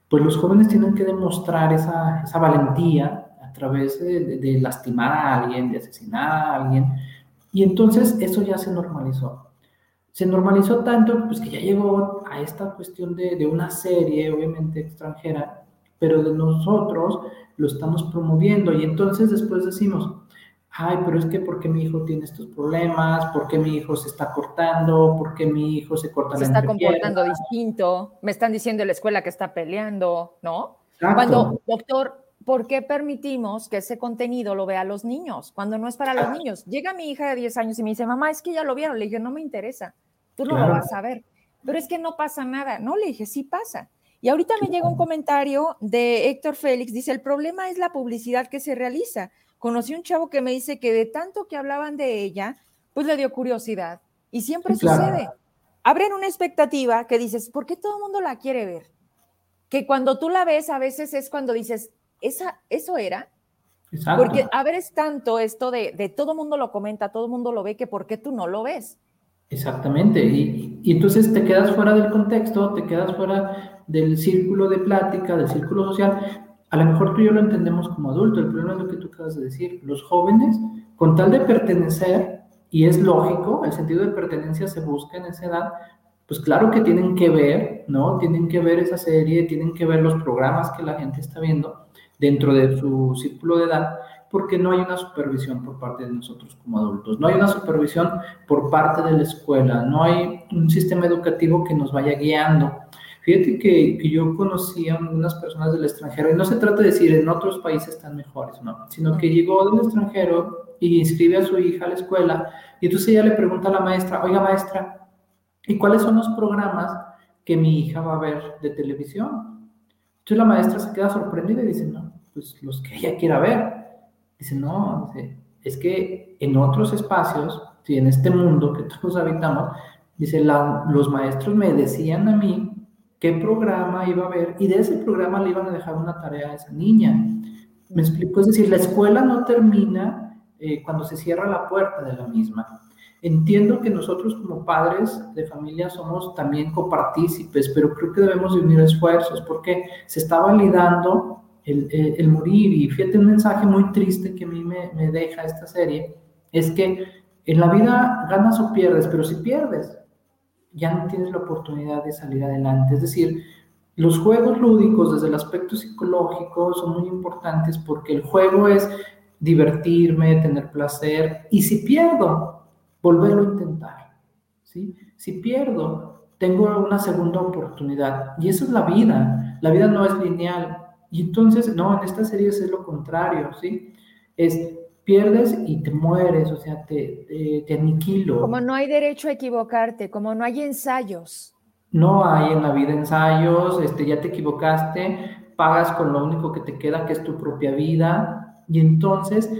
pues los jóvenes tienen que demostrar esa, esa valentía a través de, lastimar a alguien, de asesinar a alguien. Y entonces eso ya se normalizó. Se normalizó tanto pues, que ya llegó a esta cuestión de, de una serie, obviamente extranjera, pero de nosotros lo estamos promoviendo. Y entonces después decimos, ay, pero es que ¿por qué mi hijo tiene estos problemas? ¿Por qué mi hijo se está cortando? ¿Por qué mi hijo se corta se está comportando distinto? Me están diciendo en la escuela que está peleando, ¿no? Cuando, doctor, ¿por qué permitimos que ese contenido lo vea los niños cuando no es para los niños? Llega mi hija de 10 años y me dice, mamá, es que ya lo vieron. Le dije, no me interesa, tú no lo vas a ver. Pero es que no pasa nada. No, le dije, sí pasa. Y ahorita me llega un comentario de Héctor Félix, dice, el problema es la publicidad que se realiza conocí un chavo que me dice que de tanto que hablaban de ella, pues le dio curiosidad. Y siempre sucede. Abren una expectativa que dices, ¿por qué todo el mundo la quiere ver? Que cuando tú la ves, a veces es cuando dices, ¿Esa, ¿eso era? Porque a ver es tanto esto de, de todo el mundo lo comenta, todo el mundo lo ve, que ¿por qué tú no lo ves? Exactamente, y, entonces te quedas fuera del contexto, te quedas fuera del círculo de plática, del círculo social, a lo mejor tú y yo lo entendemos como adulto, el problema es lo que tú acabas de decir. Los jóvenes, con tal de pertenecer, y es lógico, el sentido de pertenencia se busca en esa edad, pues claro que tienen que ver, ¿no? Tienen que ver esa serie, tienen que ver los programas que la gente está viendo dentro de su círculo de edad, porque no hay una supervisión por parte de nosotros como adultos, no hay una supervisión por parte de la escuela, no hay un sistema educativo que nos vaya guiando. Fíjate que, que, yo conocí a algunas personas del extranjero, y no se trata de decir en otros países están mejores, no, sino que llegó del extranjero y inscribe a su hija a la escuela, y entonces ella le pregunta a la maestra, oiga maestra, ¿y cuáles son los programas que mi hija va a ver de televisión? Entonces la maestra se queda sorprendida y dice, no, pues los que ella quiera ver. Dice, no, es que en otros espacios, si en este mundo que todos habitamos, dice, los maestros me decían a mí qué programa iba a haber y de ese programa le iban a dejar una tarea a esa niña. Me explico, es decir, la escuela no termina eh, cuando se cierra la puerta de la misma. Entiendo que nosotros como padres de familia somos también copartícipes, pero creo que debemos de unir esfuerzos porque se está validando el, morir y fíjate un mensaje muy triste que a mí me, me deja esta serie, es que en la vida ganas o pierdes, pero si pierdes, ya no tienes la oportunidad de salir adelante. Es decir, los juegos lúdicos desde el aspecto psicológico son muy importantes porque el juego es divertirme, tener placer y si pierdo, volverlo a intentar. ¿sí? Si pierdo, tengo una segunda oportunidad y eso es la vida. La vida no es lineal. Y entonces, no, en esta serie es lo contrario, ¿sí? Es pierdes y te mueres, o sea, te, te, aniquilo. Como no hay derecho a equivocarte, como no hay ensayos. No hay en la vida ensayos, este, ya te equivocaste, pagas con lo único que te queda, que es tu propia vida, y entonces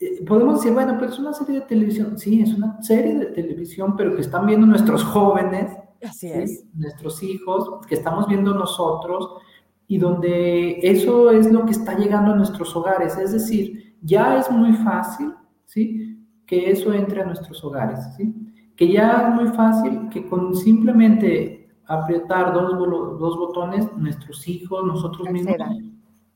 eh, podemos decir, bueno, pero es una serie de televisión, sí, es una serie de televisión, pero que están viendo nuestros jóvenes, Así es. nuestros hijos, que estamos viendo nosotros, y donde eso es lo que está llegando a nuestros hogares, es decir, ya es muy fácil, ¿sí? Que eso entre a nuestros hogares, ¿sí? Que ya es muy fácil que con simplemente apretar dos, dos botones, nuestros hijos, nosotros mismos,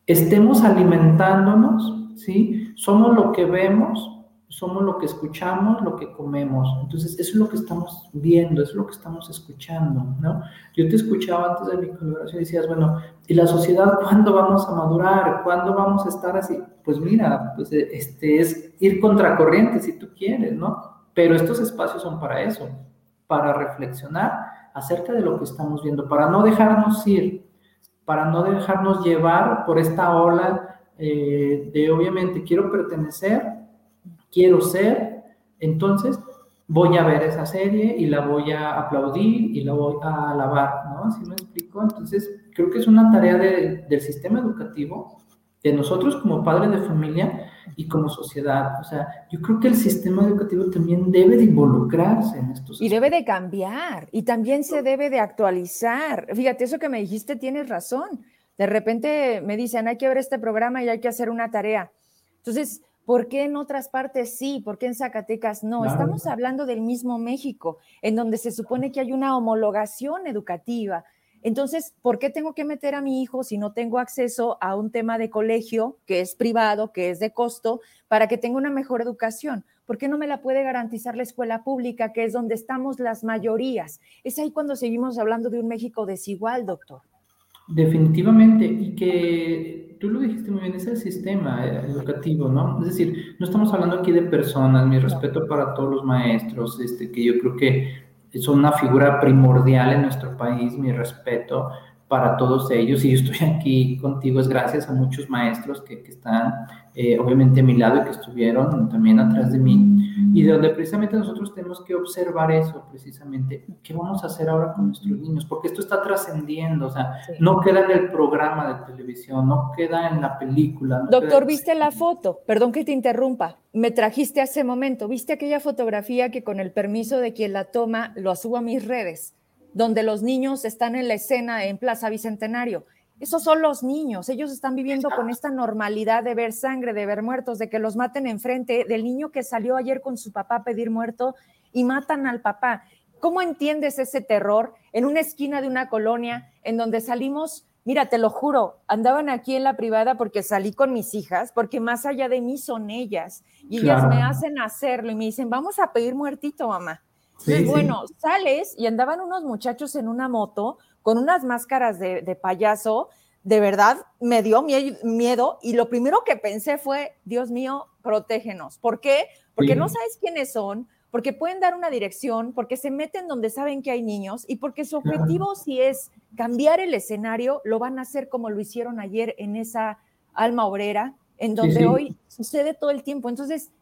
estemos alimentándonos, ¿sí? Somos lo que vemos, somos lo que escuchamos, lo que comemos. Entonces, eso es lo que estamos viendo, eso es lo que estamos escuchando, ¿no? Yo te escuchaba antes de mi colaboración y decías, bueno, ¿y la sociedad cuándo vamos a madurar? ¿Cuándo vamos a estar así? Pues mira, pues este es ir contracorriente si tú quieres, ¿no? Pero estos espacios son para eso, para reflexionar acerca de lo que estamos viendo, para no dejarnos ir, para no dejarnos llevar por esta ola eh, de obviamente quiero pertenecer, quiero ser, entonces voy a ver esa serie y la voy a aplaudir y la voy a alabar, ¿no? ¿Sí me explico? Entonces, creo que es una tarea del sistema educativo, de nosotros como padres de familia y como sociedad. O sea, yo creo que el sistema educativo también debe de involucrarse en estos. Y debe de cambiar y también se debe de actualizar. Fíjate, eso que me dijiste tienes razón. De repente me dicen, hay que ver este programa y hay que hacer una tarea. Entonces, ¿por qué en otras partes sí? ¿Por qué en Zacatecas no? Estamos hablando del mismo México, en donde se supone que hay una homologación educativa. Entonces, ¿por qué tengo que meter a mi hijo si no tengo acceso a un tema de colegio que es privado, que es de costo, para que tenga una mejor educación? ¿Por qué no me la puede garantizar la escuela pública, que es donde estamos las mayorías? Es ahí cuando seguimos hablando de un México desigual, doctor. Definitivamente, y que tú lo dijiste muy bien, es el sistema eh, educativo, ¿no? Es decir, no estamos hablando aquí de personas, mi respeto para todos los maestros, este, que yo creo que son una figura primordial en nuestro país, mi respeto para todos ellos, y yo estoy aquí contigo, es gracias a muchos maestros que, que están eh, obviamente a mi lado y que estuvieron también atrás de mí, y de donde precisamente nosotros tenemos que observar eso, precisamente, ¿qué vamos a hacer ahora con nuestros niños? Porque esto está trascendiendo, o sea, no queda en el programa de televisión, no queda en la película. Doctor, ¿viste la foto? Perdón que te interrumpa, me trajiste hace momento, ¿viste aquella fotografía que con el permiso de quien la toma lo subo a mis redes, donde los niños están en la escena en Plaza Bicentenario? Esos son los niños, ellos están viviendo con esta normalidad de ver sangre, de ver muertos, de que los maten enfrente, del niño que salió ayer con su papá a pedir muerto y matan al papá. ¿Cómo entiendes ese terror en una esquina de una colonia en donde salimos? Mira, te lo juro, andaban aquí en la privada porque salí con mis hijas, porque más allá de mí son ellas y ellas me hacen hacerlo y me dicen, vamos a pedir muertito, mamá. Entonces, bueno, sales y andaban unos muchachos en una moto con unas máscaras de, payaso, de verdad me dio miedo y lo primero que pensé fue, Dios mío, protégenos. ¿Por qué? Porque no sabes quiénes son, porque pueden dar una dirección, porque se meten donde saben que hay niños y porque su objetivo si es cambiar el escenario, lo van a hacer como lo hicieron ayer en esa alma obrera, en donde hoy sucede todo el tiempo. Entonces,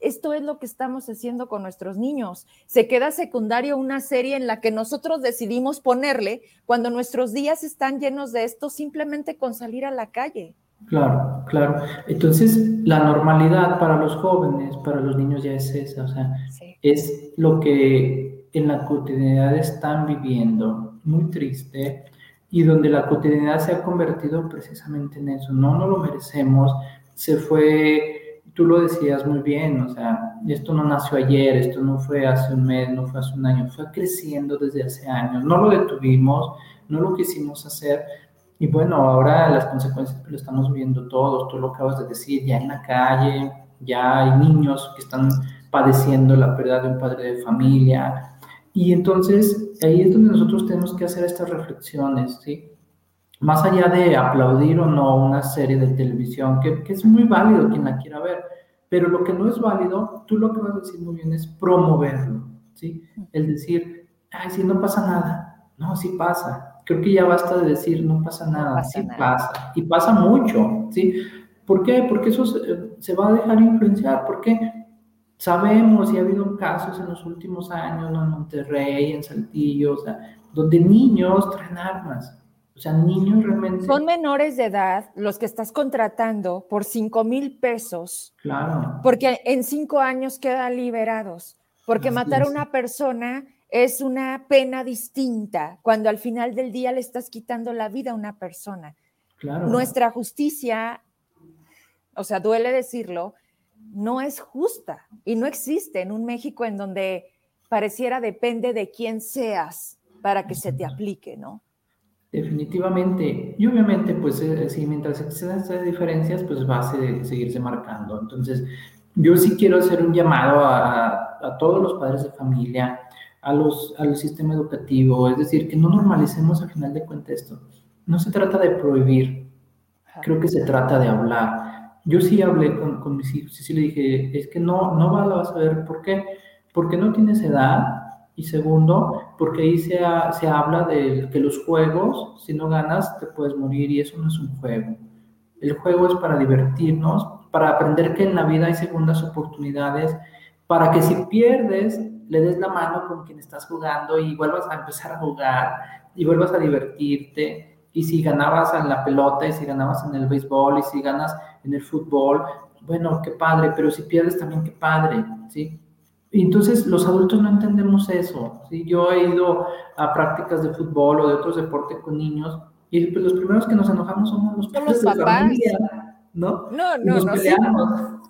esto es lo que estamos haciendo con nuestros niños. Se queda secundario una serie en la que nosotros decidimos ponerle cuando nuestros días están llenos de esto simplemente con salir a la calle. Claro, claro. Entonces, la normalidad para los jóvenes, para los niños ya es esa, o sea, es lo que en la cotidianidad están viviendo, muy triste, y donde la cotidianidad se ha convertido precisamente en eso. No, no lo merecemos. Se fue tú lo decías muy bien, o sea, esto no nació ayer, esto no fue hace un mes, no fue hace un año, fue creciendo desde hace años, no lo detuvimos, no lo quisimos hacer, y bueno, ahora las consecuencias lo estamos viendo todos, tú lo acabas de decir, ya en la calle, ya hay niños que están padeciendo la pérdida de un padre de familia, y entonces ahí es donde nosotros tenemos que hacer estas reflexiones, ¿sí? Más allá de aplaudir o no una serie de televisión, que, es muy válido quien la quiera ver, pero lo que no es válido, tú lo que vas a decir muy bien es promoverlo, ¿sí? El decir, ay, sí, no pasa nada. No, sí pasa. Creo que ya basta de decir, no pasa nada, sí pasa. Y pasa mucho, ¿sí? ¿Por qué? Porque eso se, va a dejar influenciar, porque sabemos y ha habido casos en los últimos años, en Monterrey, en Saltillo, o sea, donde niños traen armas, o sea, niños realmente. Son menores de edad los que estás contratando por 5 mil pesos. Claro. Porque en cinco años quedan liberados. Porque matar a una persona es una pena distinta cuando al final del día le estás quitando la vida a una persona. Claro. Nuestra justicia, o sea, duele decirlo, no es justa y no existe en un México en donde pareciera depende de quién seas para que se te aplique, ¿no? Definitivamente. Y obviamente, pues eh, si mientras existan estas diferencias, pues va a seguirse marcando. Entonces, yo sí quiero hacer un llamado a, a todos los padres de familia, a los, al sistema educativo, es decir, que no normalicemos al final de cuentas esto. No se trata de prohibir, creo que se trata de hablar. Yo sí hablé con, con mis hijos y sí le dije, es que no, no vas a ver por qué, porque no tienes edad Y segundo, porque ahí se, se habla de que los juegos, si no ganas, te puedes morir y eso no es un juego. El juego es para divertirnos, para aprender que en la vida hay segundas oportunidades, para que si pierdes, le des la mano con quien estás jugando y vuelvas a empezar a jugar y vuelvas a divertirte. Y si ganabas en la pelota y si ganabas en el béisbol y si ganas en el fútbol, bueno, qué padre, pero si pierdes también qué padre, ¿sí? Entonces los adultos no entendemos eso. ¿sí? Yo he ido a prácticas de fútbol o de otros deportes con niños y pues, los primeros que nos enojamos somos los, los papás. ¿no? No, no, no.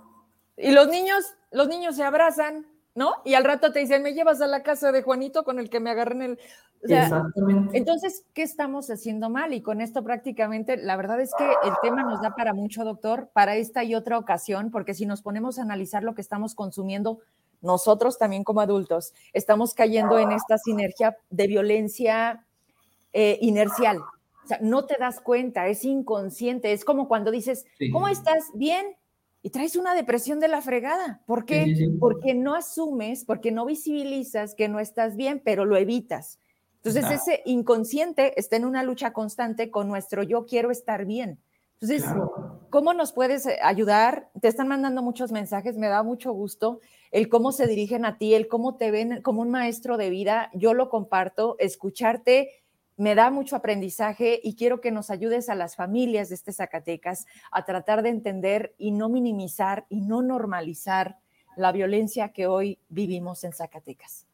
Y los niños, los niños se abrazan, ¿no? Y al rato te dicen, me llevas a la casa de Juanito con el que me agarré en el... Exactamente. Entonces, ¿qué estamos haciendo mal? Y con esto prácticamente, la verdad es que el tema nos da para mucho, doctor, para esta y otra ocasión, porque si nos ponemos a analizar lo que estamos consumiendo, nosotros también como adultos estamos cayendo en esta sinergia de violencia eh, inercial. O sea, no te das cuenta, es inconsciente, es como cuando dices, ¿cómo estás? Bien. Y traes una depresión de la fregada. ¿Por qué? Porque no asumes, porque no visibilizas que no estás bien, pero lo evitas. Entonces ese inconsciente está en una lucha constante con nuestro yo quiero estar bien. Entonces, ¿cómo nos puedes eh, ayudar? Te están mandando muchos mensajes, me da mucho gusto el cómo se dirigen a ti, el cómo te ven como un maestro de vida. Yo lo comparto, escucharte me da mucho aprendizaje y quiero que nos ayudes a las familias de este Zacatecas a tratar de entender y no minimizar y no normalizar la violencia que hoy vivimos en Zacatecas.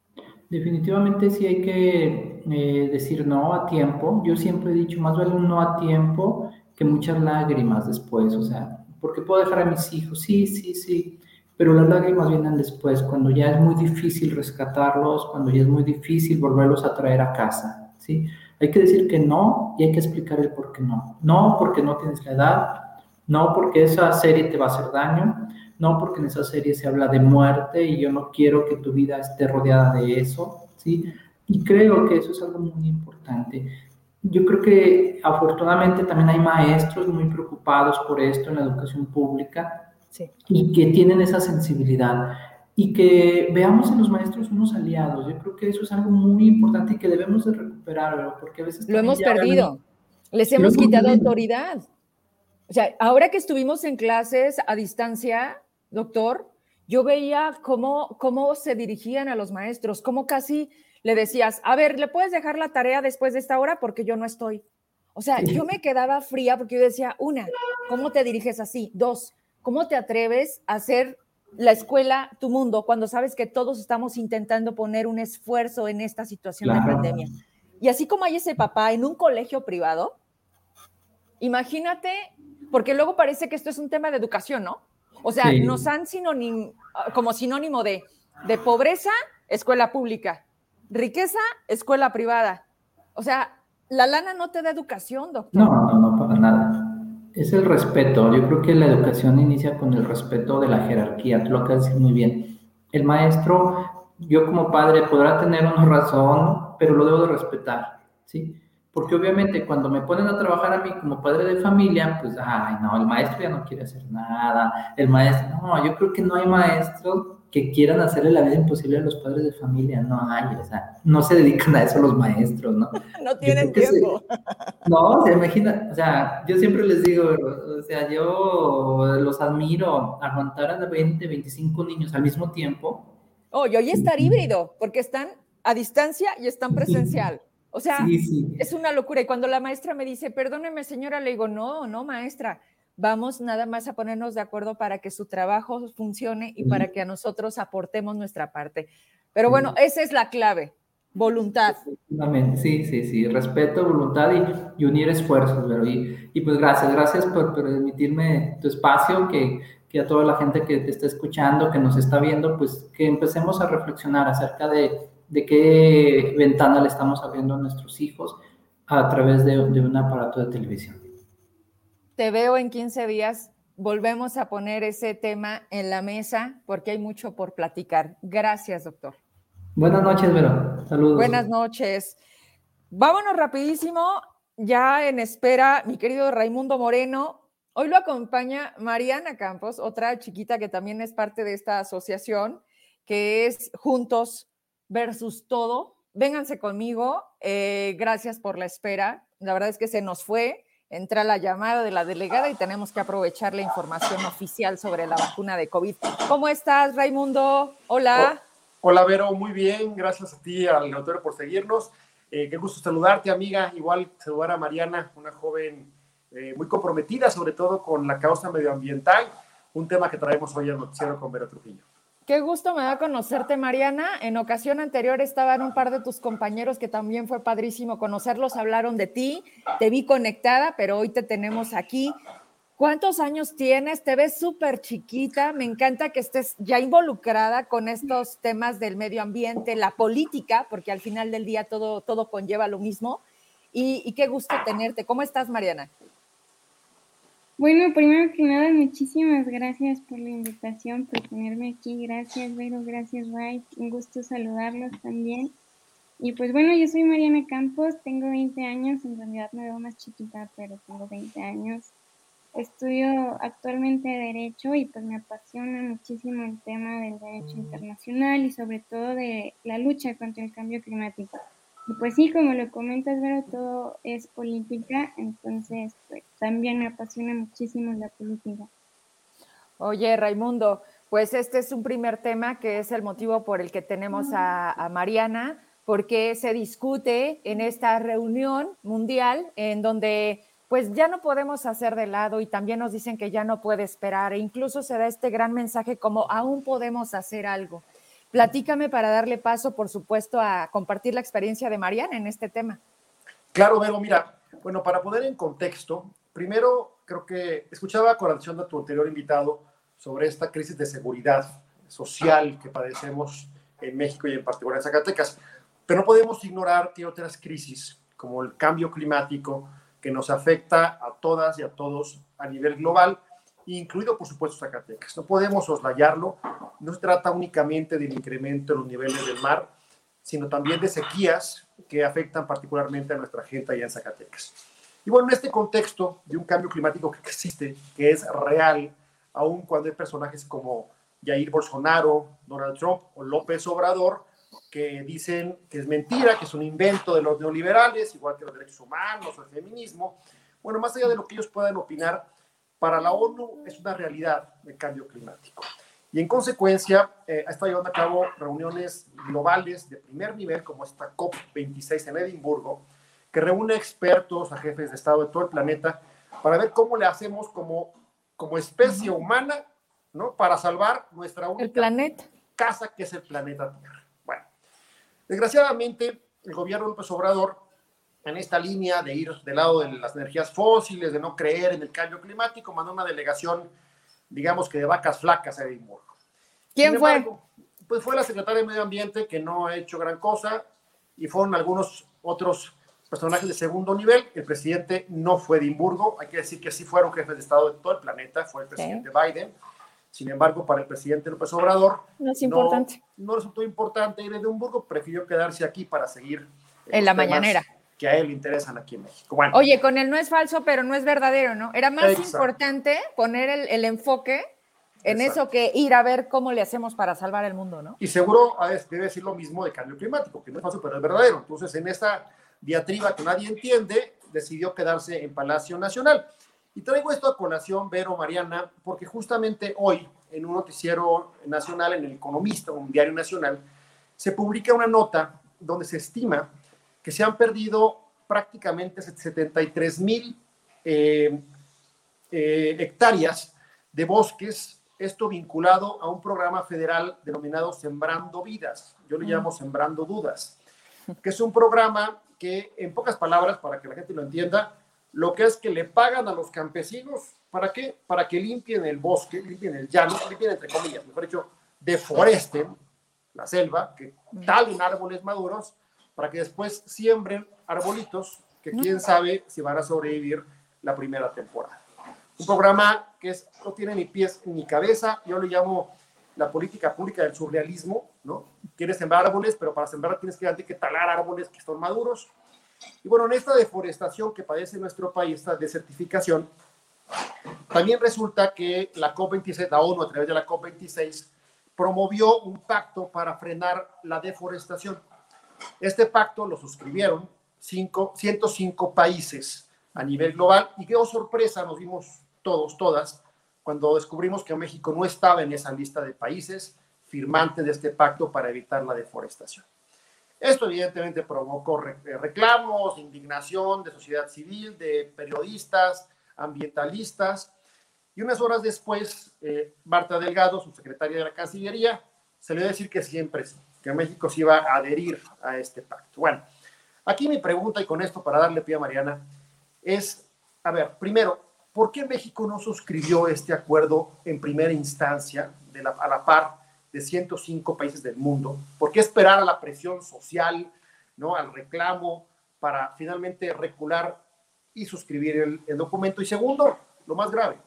Definitivamente sí hay que eh, decir no a tiempo. Yo siempre he dicho, más vale un no a tiempo que muchas lágrimas después, o sea, porque puedo dejar a mis hijos, sí, sí, sí, pero las lágrimas vienen después, cuando ya es muy difícil rescatarlos, cuando ya es muy difícil volverlos a traer a casa, ¿sí? Hay que decir que no y hay que explicar el por qué no. No porque no tienes la edad, no porque esa serie te va a hacer daño, no porque en esa serie se habla de muerte y yo no quiero que tu vida esté rodeada de eso, ¿sí? Y creo que eso es algo muy importante yo creo que afortunadamente también hay maestros muy preocupados por esto en la educación pública y que tienen esa sensibilidad y que veamos en los maestros unos aliados. Yo creo que eso es algo muy importante y que debemos de recuperar, porque a veces... Lo hemos perdido, les hemos quitado autoridad. O sea, ahora que estuvimos en clases a distancia, doctor, yo veía cómo, cómo se dirigían a los maestros, cómo casi le decías, a ver, ¿le puedes dejar la tarea después de esta hora? Porque yo no estoy. O sea, yo me quedaba fría porque yo decía, una, ¿cómo te diriges así? Dos, ¿cómo te atreves a hacer la escuela tu mundo cuando sabes que todos estamos intentando poner un esfuerzo en esta situación de pandemia? Y así como hay ese papá en un colegio privado, imagínate, porque luego parece que esto es un tema de educación, ¿no? O sea, nos han sinónimo, como sinónimo de, de pobreza, escuela pública, riqueza, escuela privada. O sea, la lana no te da educación, doctor. No, no, no, para nada. Es el respeto. Yo creo que la educación inicia con el respeto de la jerarquía. Tú lo acabas de muy bien. El maestro, yo como padre, podrá tener una razón, pero lo debo de respetar, ¿sí? Porque obviamente cuando me ponen a trabajar a mí como padre de familia, pues, ay, no, el maestro ya no quiere hacer nada. El maestro, no, yo creo que no hay maestro que quieran hacerle la vida imposible a los padres de familia, no hay, o sea, no se dedican a eso los maestros, ¿no? No tienen tiempo. no, se imagina, o sea, yo siempre les digo, o sea, yo los admiro, aguantar a 20, 25 niños al mismo tiempo. Oh, y hoy estar híbrido, porque están a distancia y están presencial. O sea, es una locura. Y cuando la maestra me dice, perdóneme señora, le digo, no, no, maestra, vamos nada más a ponernos de acuerdo para que su trabajo funcione y para que a nosotros aportemos nuestra parte. Pero bueno, esa es la clave, voluntad. Sí, sí, sí, respeto, voluntad y, unir esfuerzos, pero y, y, pues gracias, gracias por, permitirme tu espacio, que, que, a toda la gente que te está escuchando, que nos está viendo, pues que empecemos a reflexionar acerca de, de qué ventana le estamos abriendo a nuestros hijos a través de, de un aparato de televisión. Te veo en 15 días. Volvemos a poner ese tema en la mesa porque hay mucho por platicar. Gracias, doctor. Buenas noches, Vero. Saludos. Buenas noches. Vámonos rapidísimo. Ya en espera, mi querido Raimundo Moreno. Hoy lo acompaña Mariana Campos, otra chiquita que también es parte de esta asociación, que es Juntos versus todo. Vénganse conmigo. Eh, gracias por la espera. La verdad es que se nos fue. Entra la llamada de la delegada y tenemos que aprovechar la información oficial sobre la vacuna de COVID. ¿Cómo estás, Raimundo? Hola. Hola, Vero. Muy bien. Gracias a ti, al autor, por seguirnos. Eh, qué gusto saludarte, amiga. Igual saludar a Mariana, una joven eh, muy comprometida, sobre todo con la causa medioambiental, un tema que traemos hoy al noticiero con Vero Trujillo. Qué gusto me da conocerte, Mariana. En ocasión anterior estaban un par de tus compañeros que también fue padrísimo conocerlos, hablaron de ti, te vi conectada, pero hoy te tenemos aquí. ¿Cuántos años tienes? Te ves súper chiquita. Me encanta que estés ya involucrada con estos temas del medio ambiente, la política, porque al final del día todo, todo conlleva lo mismo. Y, y qué gusto tenerte. ¿Cómo estás, Mariana? Bueno, primero que nada, muchísimas gracias por la invitación, por tenerme aquí. Gracias, Vero, gracias, Ray. Un gusto saludarlos también. Y pues bueno, yo soy Mariana Campos, tengo 20 años, en realidad me veo más chiquita, pero tengo 20 años. Estudio actualmente Derecho y pues me apasiona muchísimo el tema del derecho internacional y sobre todo de la lucha contra el cambio climático. Y pues sí, como lo comentas, Vero, todo es política, entonces pues, también me apasiona muchísimo la política. Oye, Raimundo, pues este es un primer tema que es el motivo por el que tenemos a, a Mariana, porque se discute en esta reunión mundial en donde pues ya no podemos hacer de lado y también nos dicen que ya no puede esperar e incluso se da este gran mensaje como aún podemos hacer algo. Platícame para darle paso, por supuesto, a compartir la experiencia de Mariana en este tema. Claro, Vero, mira, bueno, para poner en contexto, primero creo que escuchaba con atención de tu anterior invitado sobre esta crisis de seguridad social que padecemos en México y en particular en Zacatecas, pero no podemos ignorar que hay otras crisis, como el cambio climático, que nos afecta a todas y a todos a nivel global incluido por supuesto Zacatecas. No podemos soslayarlo, no se trata únicamente del incremento de los niveles del mar, sino también de sequías que afectan particularmente a nuestra gente allá en Zacatecas. Y bueno, en este contexto de un cambio climático que existe, que es real, aun cuando hay personajes como Jair Bolsonaro, Donald Trump o López Obrador, que dicen que es mentira, que es un invento de los neoliberales, igual que los derechos humanos el feminismo. Bueno, más allá de lo que ellos puedan opinar, para la ONU es una realidad el cambio climático. Y en consecuencia, eh, ha estado llevando a cabo reuniones globales de primer nivel, como esta COP26 en Edimburgo, que reúne expertos, a jefes de Estado de todo el planeta, para ver cómo le hacemos como, como especie humana, ¿no? Para salvar nuestra única el planeta. casa, que es el planeta Tierra. Bueno, desgraciadamente, el gobierno López Obrador en esta línea de ir del lado de las energías fósiles, de no creer en el cambio climático, mandó una delegación, digamos que de vacas flacas a Edimburgo. ¿Quién fue? Pues fue la secretaria de Medio Ambiente, que no ha hecho gran cosa, y fueron algunos otros personajes de segundo nivel. El presidente no fue de Edimburgo, hay que decir que sí fueron jefes de Estado de todo el planeta, fue el presidente Biden. Sin embargo, para el presidente López Obrador, no, es importante. no, resultó importante ir a Edimburgo, prefirió quedarse aquí para seguir. En la mañanera que a él le interesan aquí en México. Oye, con él no es falso, pero no es verdadero, ¿no? Era más importante poner el, enfoque en eso que ir a ver cómo le hacemos para salvar el mundo, ¿no? Y seguro debe decir lo mismo de cambio climático, que no es falso, pero es verdadero. Entonces, en esta diatriba que nadie entiende, decidió quedarse en Palacio Nacional. Y traigo esto a colación, Vero, Mariana, porque justamente hoy, en un noticiero nacional, en El Economista, un diario nacional, se publica una nota donde se estima que se han perdido prácticamente 73 mil eh, eh, hectáreas de bosques, esto vinculado a un programa federal denominado Sembrando Vidas, yo le llamo Sembrando Dudas, que es un programa que, en pocas palabras, para que la gente lo entienda, lo que es que le pagan a los campesinos, ¿para qué? Para que limpien el bosque, limpien el llano, limpien entre comillas, mejor dicho, deforesten la selva, que talen árboles maduros para que después siembren arbolitos que quién sabe si van a sobrevivir la primera temporada. Un programa que es, no tiene ni pies ni cabeza, yo lo llamo la política pública del surrealismo, ¿no? Quieres sembrar árboles, pero para sembrar tienes que, que talar árboles que están maduros. Y bueno, en esta deforestación que padece nuestro país, esta desertificación, también resulta que la COP26, la ONU a través de la COP26, promovió un pacto para frenar la deforestación. Este pacto lo suscribieron cinco, 105 países a nivel global y qué sorpresa, nos vimos todos, todas, cuando descubrimos que México no estaba en esa lista de países firmantes de este pacto para evitar la deforestación. Esto evidentemente provocó eh, reclamos, indignación de sociedad civil, de periodistas, ambientalistas, y unas horas después, eh, Marta Delgado, su secretaria de la Cancillería, se le decir que siempre sí, que México se iba a adherir a este pacto. Bueno, aquí mi pregunta, y con esto para darle pie a Mariana, es, a ver, primero, ¿por qué México no suscribió este acuerdo en primera instancia a la par de 105 países del mundo? ¿Por qué esperar a la presión social, ¿no? al reclamo, para finalmente recular y suscribir el, el documento? Y segundo, lo más grave,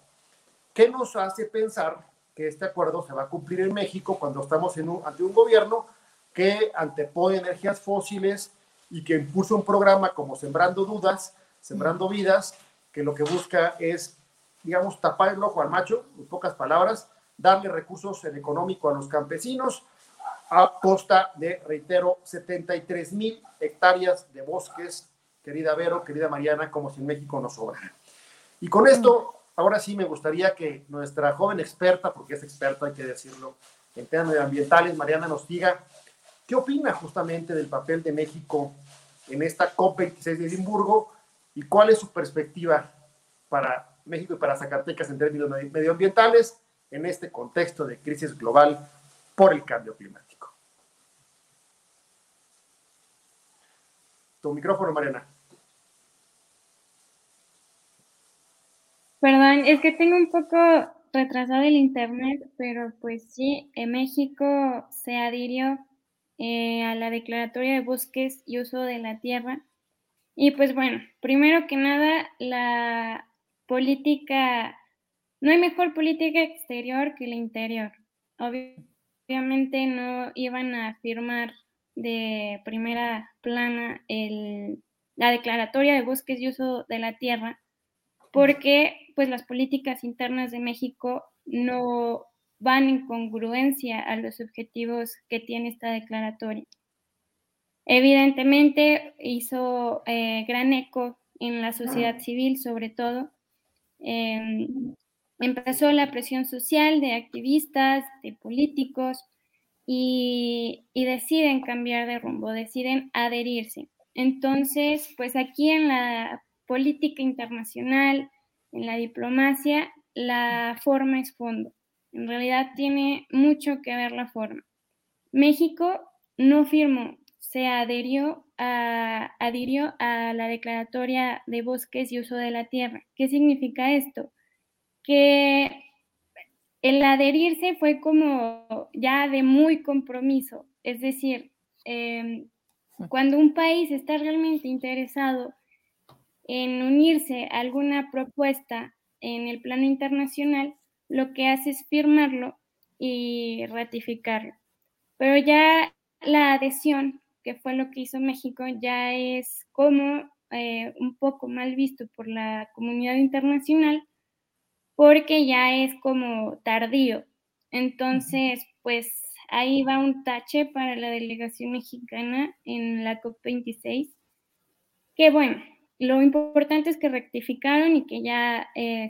¿Qué nos hace pensar que este acuerdo se va a cumplir en México cuando estamos en ante un gobierno que antepone energías fósiles y que impulsa un programa como Sembrando Dudas, Sembrando Vidas, que lo que busca es, digamos, tapar el ojo al macho, en pocas palabras, darle recursos en económico a los campesinos a costa de, reitero, 73 mil hectáreas de bosques, querida Vero, querida Mariana, como si en México no sobrara. Y con esto Ahora sí me gustaría que nuestra joven experta, porque es experta, hay que decirlo, en temas medioambientales, Mariana, nos diga qué opina justamente del papel de México en esta COP26 de Edimburgo y cuál es su perspectiva para México y para Zacatecas en términos medioambientales en este contexto de crisis global por el cambio climático. Tu micrófono, Mariana. Perdón, es que tengo un poco retrasado el internet, pero pues sí, en México se adhirió eh, a la Declaratoria de Bosques y Uso de la Tierra. Y pues bueno, primero que nada, la política, no hay mejor política exterior que la interior. Obviamente no iban a firmar de primera plana el, la Declaratoria de Bosques y Uso de la Tierra porque pues las políticas internas de México no van en congruencia a los objetivos que tiene esta declaratoria. Evidentemente hizo eh, gran eco en la sociedad civil, sobre todo. Em, empezó la presión social de activistas, de políticos, y, y deciden cambiar de rumbo, deciden adherirse. Entonces, pues aquí en la política internacional, en la diplomacia, la forma es fondo. En realidad tiene mucho que ver la forma. México no firmó, se adhirió a, adhirió a la Declaratoria de Bosques y Uso de la Tierra. ¿Qué significa esto? Que el adherirse fue como ya de muy compromiso, es decir, em, cuando un país está realmente interesado en unirse a alguna propuesta en el plano internacional, lo que hace es firmarlo y ratificarlo. Pero ya la adhesión, que fue lo que hizo México, ya es como eh, un poco mal visto por la comunidad internacional, porque ya es como tardío. Entonces, pues ahí va un tache para la delegación mexicana en la COP26, que bueno, lo importante es que rectificaron y que ya eh,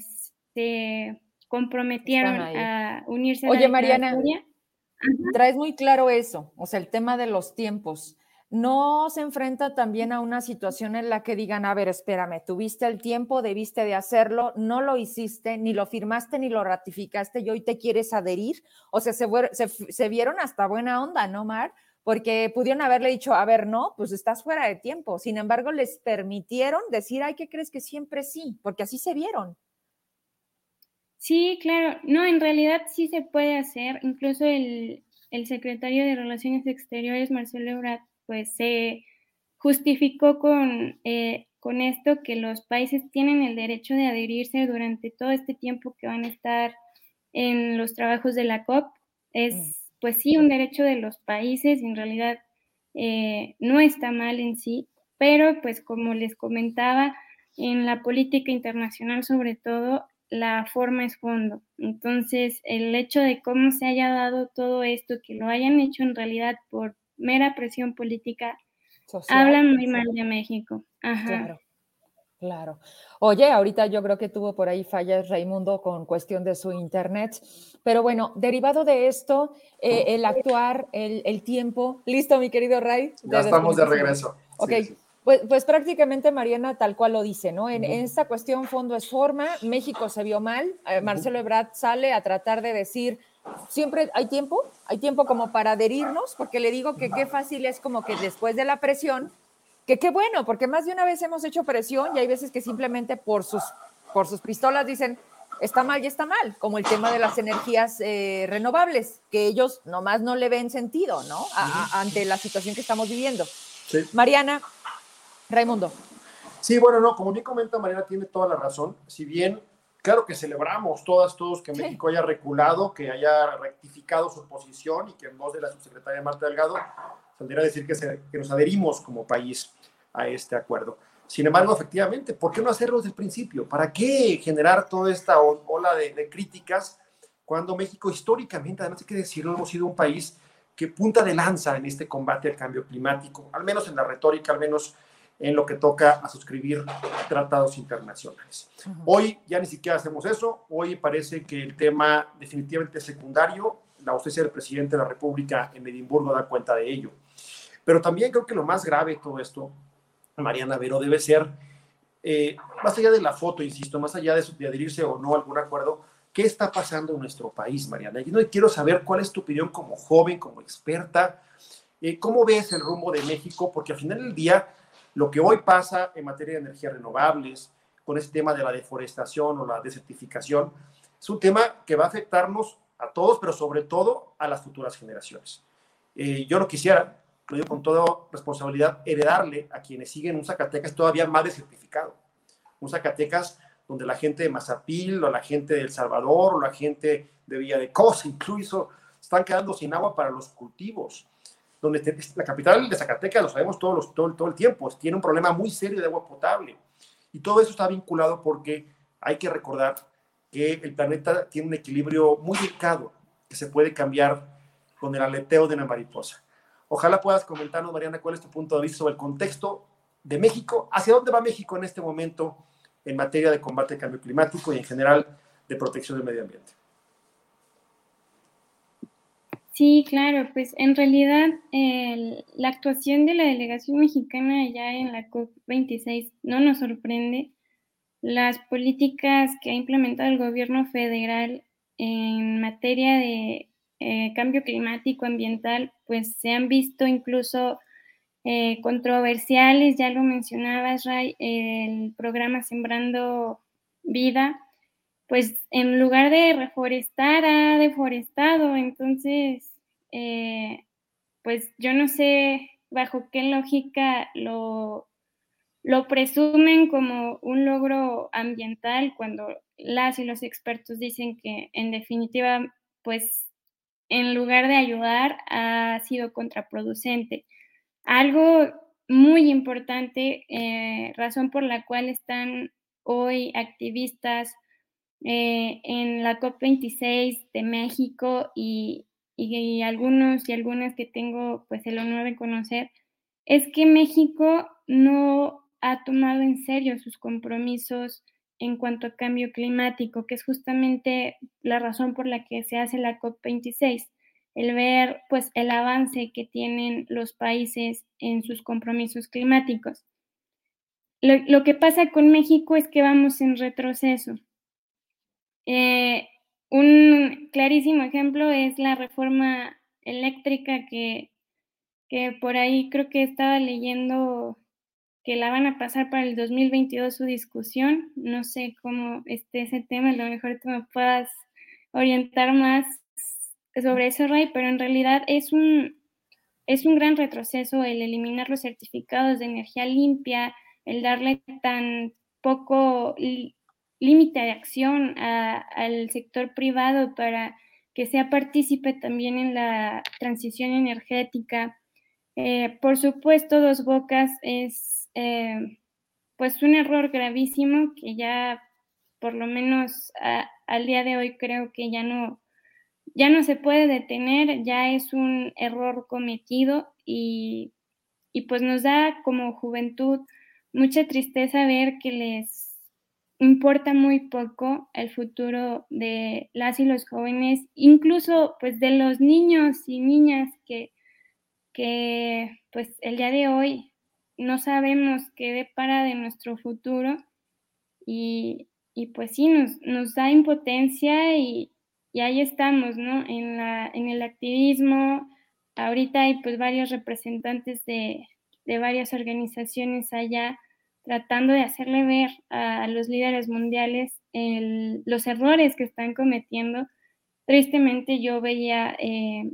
se comprometieron a unirse Oye, a la Mariana, traes muy claro eso, o sea, el tema de los tiempos. ¿No se enfrenta también a una situación en la que digan, a ver, espérame, tuviste el tiempo, debiste de hacerlo, no lo hiciste, ni lo firmaste, ni lo ratificaste y hoy te quieres adherir? O sea, se, se, se vieron hasta buena onda, ¿no, Mar? porque pudieron haberle dicho, a ver, no, pues estás fuera de tiempo. Sin embargo, les permitieron decir, ay, ¿qué crees que siempre sí? Porque así se vieron. Sí, claro. No, en realidad sí se puede hacer. Incluso el, secretario de Relaciones Exteriores, Marcelo Ebrard, pues se justificó con, eh, con esto que los países tienen el derecho de adherirse durante todo este tiempo que van a estar en los trabajos de la COP. Es mm pues sí, un derecho de los países, en realidad eh, no está mal en sí, pero pues como les comentaba, en la política internacional sobre todo, la forma es fondo. Entonces, el hecho de cómo se haya dado todo esto, que lo hayan hecho en realidad por mera presión política, habla muy mal de México. Claro. Claro. Oye, ahorita yo creo que tuvo por ahí fallas Raimundo con cuestión de su internet, pero bueno, derivado de esto, eh, el actuar, el, tiempo. ¿Listo, mi querido Ray? Ya estamos de regreso. Ok, Pues, pues, prácticamente Mariana tal cual lo dice, ¿no? En, esta cuestión fondo es forma, México se vio mal, eh, Marcelo Ebrard sale a tratar de decir, siempre hay tiempo, hay tiempo como para adherirnos, porque le digo que qué fácil es como que después de la presión, que qué bueno, porque más de una vez hemos hecho presión y hay veces que simplemente por sus, por sus pistolas dicen, está mal y está mal, como el tema de las energías eh, renovables, que ellos nomás no le ven sentido, ¿no? ante la situación que estamos viviendo. Mariana, Raimundo. Sí, bueno, no, como bien comenta Mariana, tiene toda la razón. Si bien, claro que celebramos todas, todos que México haya reculado, que haya rectificado su posición y que en voz de la subsecretaria Marta Delgado saldría a decir que, que nos adherimos como país a este acuerdo. Sin embargo, efectivamente, ¿por qué no hacerlo desde el principio? ¿Para qué generar toda esta ola de, críticas cuando México históricamente, además hay que decirlo, hemos sido un país que punta de lanza en este combate al cambio climático, al menos en la retórica, al menos en lo que toca a suscribir tratados internacionales. Hoy ya ni siquiera hacemos eso, hoy parece que el tema definitivamente secundario, la ausencia del presidente de la República en Edimburgo da cuenta de ello. Pero también creo que lo más grave de todo esto Mariana Vero, debe ser, eh, más allá de la foto, insisto, más allá de, de, adherirse o no a algún acuerdo, ¿qué está pasando en nuestro país, Mariana? Yo quiero saber cuál es tu opinión como joven, como experta, eh, ¿cómo ves el rumbo de México? Porque al final del día, lo que hoy pasa en materia de energías renovables, con este tema de la deforestación o la desertificación, es un tema que va a afectarnos a todos, pero sobre todo a las futuras generaciones. Eh, yo no quisiera lo digo con toda responsabilidad, heredarle a quienes siguen un Zacatecas todavía más desertificado. Un Zacatecas donde la gente de Mazapil, o la gente de El Salvador, o la gente de Villa de Cosa, incluso, están quedando sin agua para los cultivos. Donde la capital de Zacatecas, lo sabemos todos todo, todo el tiempo, tiene un problema muy serio de agua potable. Y todo eso está vinculado porque hay que recordar que el planeta tiene un equilibrio muy delicado que se puede cambiar con el aleteo de una mariposa. Ojalá puedas comentarnos, Mariana, cuál es tu punto de vista sobre el contexto de México, hacia dónde va México en este momento en materia de combate al cambio climático y en general de protección del medio ambiente. Sí, claro, pues en realidad la actuación de la delegación mexicana ya en la COP26 no nos sorprende. Las políticas que ha implementado el gobierno federal en materia de eh, cambio climático, ambiental, pues se han visto incluso eh, controversiales, ya lo mencionabas, Ray, el programa Sembrando Vida, pues en lugar de reforestar, ha deforestado, entonces, eh, pues yo no sé bajo qué lógica lo, lo presumen como un logro ambiental cuando las y los expertos dicen que en definitiva, pues en lugar de ayudar, ha sido contraproducente. Algo muy importante, eh, razón por la cual están hoy activistas eh, en la COP26 de México y, y, algunos y algunas que tengo pues el honor de conocer, es que México no ha tomado en serio sus compromisos en cuanto a cambio climático, que es justamente la razón por la que se hace la COP26, el ver pues el avance que tienen los países en sus compromisos climáticos. Lo, que pasa con México es que vamos en retroceso. Eh, un clarísimo ejemplo es la reforma eléctrica que, que por ahí creo que estaba leyendo que la van a pasar para el 2022 su discusión. No sé cómo esté ese tema, a lo mejor tú me puedas orientar más sobre eso, Ray, pero en realidad es un, es un gran retroceso el eliminar los certificados de energía limpia, el darle tan poco límite de acción al sector privado para que sea partícipe también en la transición energética. Eh, por supuesto, Dos Bocas es eh, pues un error gravísimo que ya por lo menos al día de hoy creo que ya no, ya no se puede detener, ya es un error cometido y, y pues nos da como juventud mucha tristeza ver que les importa muy poco el futuro de las y los jóvenes, incluso pues de los niños y niñas que, que pues el día de hoy no sabemos qué depara de nuestro futuro y, y pues sí, nos, nos da impotencia y, y, ahí estamos, ¿no? En, la, en el activismo, ahorita hay pues varios representantes de, de varias organizaciones allá tratando de hacerle ver a los líderes mundiales los errores que están cometiendo. Tristemente yo veía eh,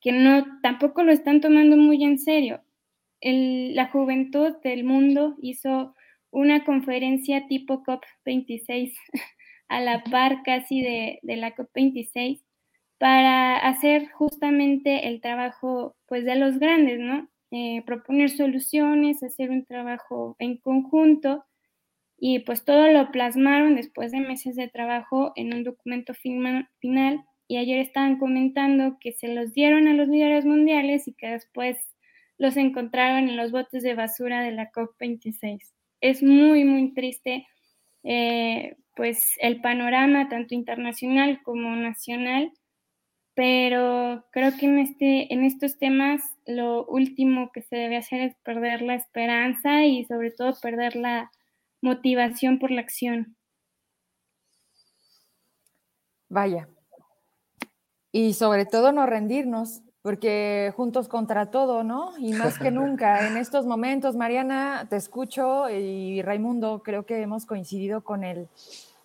que no, tampoco lo están tomando muy en serio. la juventud del mundo hizo una conferencia tipo COP26 a la par casi de, de la COP26 para hacer justamente el trabajo pues de los grandes, ¿no? Eh, proponer soluciones, hacer un trabajo en conjunto y pues todo lo plasmaron después de meses de trabajo en un documento final y ayer estaban comentando que se los dieron a los líderes mundiales y que después los encontraron en los botes de basura de la COP26. Es muy, muy triste eh, pues el panorama tanto internacional como nacional pero creo que en, este, en estos temas lo último que se debe hacer es perder la esperanza y sobre todo perder la motivación por la acción. Vaya. Y sobre todo no rendirnos, porque juntos contra todo, ¿no? Y más que nunca, en estos momentos, Mariana, te escucho y Raimundo, creo que hemos coincidido con el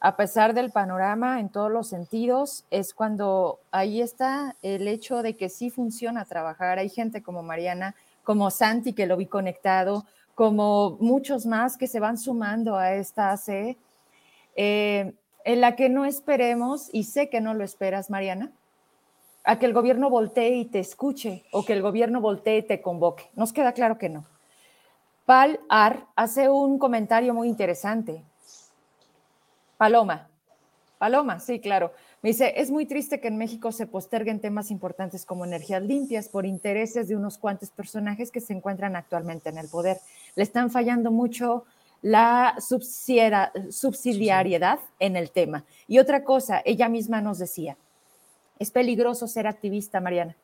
a pesar del panorama en todos los sentidos, es cuando ahí está el hecho de que sí funciona trabajar. Hay gente como Mariana, como Santi, que lo vi conectado, como muchos más que se van sumando a esta AC, eh, en la que no esperemos, y sé que no lo esperas, Mariana, a que el gobierno voltee y te escuche o que el gobierno voltee y te convoque. Nos queda claro que no. Pal Ar hace un comentario muy interesante. Paloma. Paloma, sí, claro. Me dice, es muy triste que en México se posterguen temas importantes como energías limpias por intereses de unos cuantos personajes que se encuentran actualmente en el poder. Le están fallando mucho la subsidiariedad en el tema. Y otra cosa, ella misma nos decía, es peligroso ser activista, Mariana.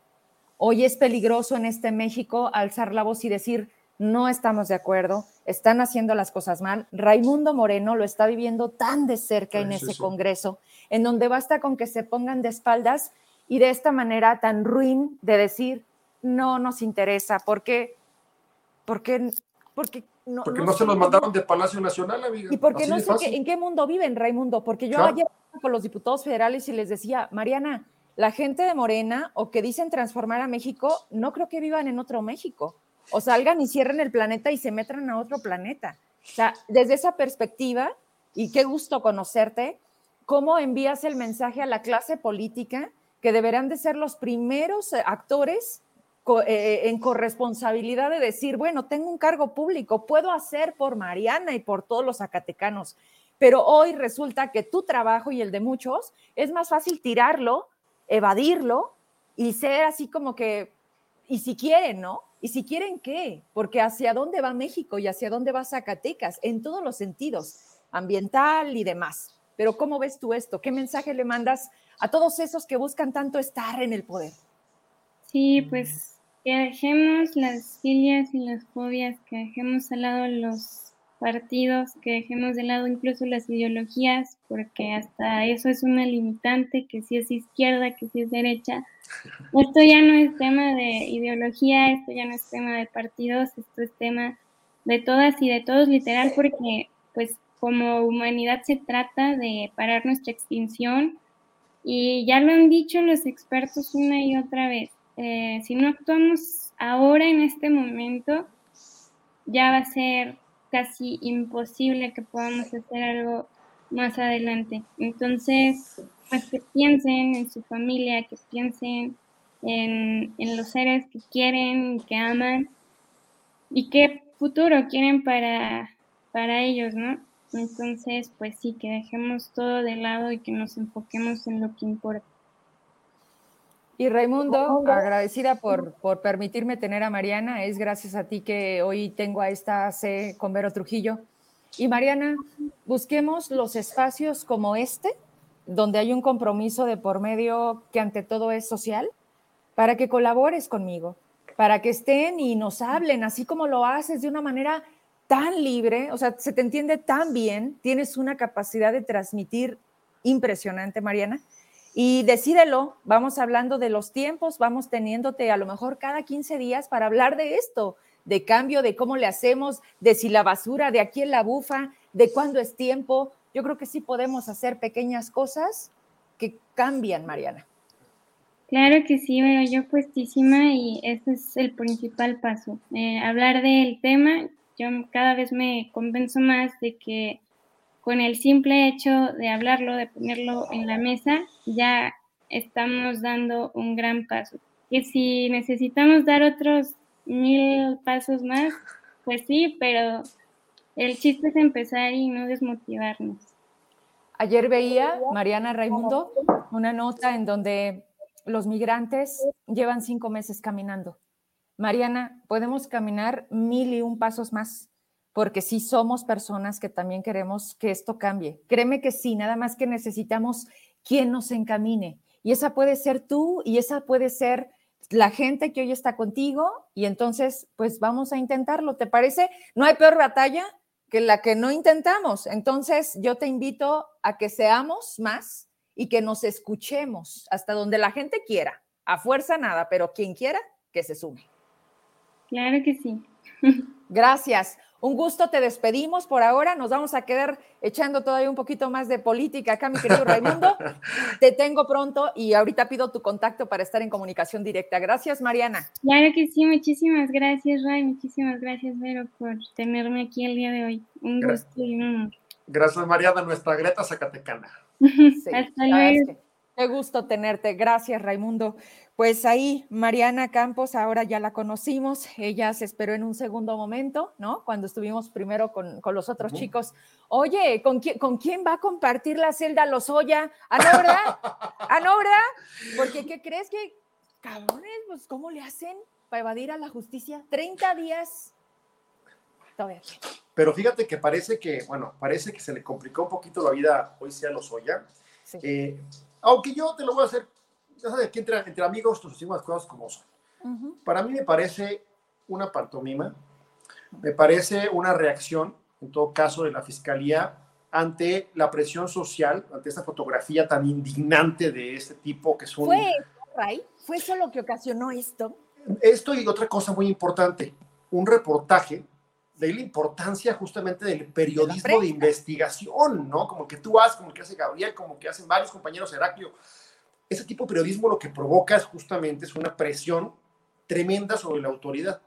Hoy es peligroso en este México alzar la voz y decir, no estamos de acuerdo, están haciendo las cosas mal. Raimundo Moreno lo está viviendo tan de cerca en ese Congreso, en donde basta con que se pongan de espaldas y de esta manera tan ruin de decir, no nos interesa, porque, porque, porque no, porque no, se nos mandaron de Palacio Nacional, amiga. Y porque no sé en qué mundo viven, Raimundo, porque yo ayer con los diputados federales y les decía, Mariana, la gente de Morena o que dicen transformar a México, no creo que vivan en otro México o salgan y cierren el planeta y se metan a otro planeta. O sea, desde esa perspectiva, y qué gusto conocerte, ¿cómo envías el mensaje a la clase política que deberán de ser los primeros actores eh, en corresponsabilidad de decir, bueno, tengo un cargo público, puedo hacer por Mariana y por todos los zacatecanos, pero hoy resulta que tu trabajo y el de muchos es más fácil tirarlo, evadirlo y ser así como que, y si quieren, ¿no? Y si quieren, ¿qué? Porque hacia dónde va México y hacia dónde va Zacatecas, en todos los sentidos, ambiental y demás. Pero ¿cómo ves tú esto? ¿Qué mensaje le mandas a todos esos que buscan tanto estar en el poder? Sí, pues que dejemos las filias y las fobias, que dejemos al lado los partidos, que dejemos de lado incluso las ideologías, porque hasta eso es una limitante, que si es izquierda, que si es derecha, esto ya no es tema de ideología, esto ya no es tema de partidos, esto es tema de todas y de todos, literal, porque pues como humanidad se trata de parar nuestra extinción y ya lo han dicho los expertos una y otra vez, eh, si no actuamos ahora en este momento, ya va a ser casi imposible que podamos hacer algo más adelante. Entonces, pues que piensen en su familia, que piensen en, los seres que quieren, que aman y qué futuro quieren para, para ellos, ¿no? Entonces, pues sí, que dejemos todo de lado y que nos enfoquemos en lo que importa. Y Raimundo, agradecida por, por permitirme tener a Mariana, es gracias a ti que hoy tengo a esta C con Vero Trujillo. Y Mariana, busquemos los espacios como este, donde hay un compromiso de por medio que ante todo es social, para que colabores conmigo, para que estén y nos hablen, así como lo haces de una manera tan libre, o sea, se te entiende tan bien, tienes una capacidad de transmitir impresionante, Mariana. Y decídelo, vamos hablando de los tiempos, vamos teniéndote a lo mejor cada 15 días para hablar de esto, de cambio, de cómo le hacemos, de si la basura de aquí en la bufa, de cuándo es tiempo. Yo creo que sí podemos hacer pequeñas cosas que cambian, Mariana. Claro que sí, pero yo puestísima y ese es el principal paso. Eh, hablar del tema, yo cada vez me convenzo más de que con el simple hecho de hablarlo, de ponerlo en la mesa, ya estamos dando un gran paso. Que si necesitamos dar otros mil pasos más, pues sí, pero el chiste es empezar y no desmotivarnos. Ayer veía, Mariana Raimundo, una nota en donde los migrantes llevan cinco meses caminando. Mariana, podemos caminar mil y un pasos más porque sí somos personas que también queremos que esto cambie. Créeme que sí, nada más que necesitamos quien nos encamine. Y esa puede ser tú y esa puede ser la gente que hoy está contigo y entonces pues vamos a intentarlo. ¿Te parece? No hay peor batalla que la que no intentamos. Entonces yo te invito a que seamos más y que nos escuchemos hasta donde la gente quiera. A fuerza nada, pero quien quiera, que se sume. Claro que sí. Gracias. Un gusto, te despedimos por ahora. Nos vamos a quedar echando todavía un poquito más de política acá, mi querido Raimundo. te tengo pronto y ahorita pido tu contacto para estar en comunicación directa. Gracias, Mariana. Claro que sí, muchísimas gracias, Ray. Muchísimas gracias, Vero, por tenerme aquí el día de hoy. Un gusto y un honor. Gracias, Mariana, nuestra Greta Zacatecana. Hasta luego. Qué gusto tenerte. Gracias, Raimundo. Pues ahí, Mariana Campos, ahora ya la conocimos. Ella se esperó en un segundo momento, ¿no? Cuando estuvimos primero con, los otros chicos. Oye, ¿con quién, ¿con quién va a compartir la celda Lozoya? ¿Ah, no, verdad? ¿Ah, no, verdad? Porque, ¿qué crees que, cabrones, pues, ¿cómo le hacen para evadir a la justicia? 30 días. Todavía. Pero fíjate que parece que, bueno, parece que se le complicó un poquito la vida hoy sea Lozoya. Sí. Eh, aunque yo te lo voy a hacer, ya sabes que entre, entre amigos nos decimos las cosas como son. Para mí me parece una pantomima, me parece una reacción, en todo caso, de la fiscalía ante la presión social, ante esta fotografía tan indignante de este tipo que es un... ¿Fue, Ray? ¿Fue eso lo que ocasionó esto? Esto y otra cosa muy importante, un reportaje de la importancia justamente del periodismo de, investigación, ¿no? Como que tú haces, como que hace Gabriel, como que hacen varios compañeros Heraclio. Ese tipo de periodismo lo que provoca es justamente es una presión tremenda sobre la autoridad.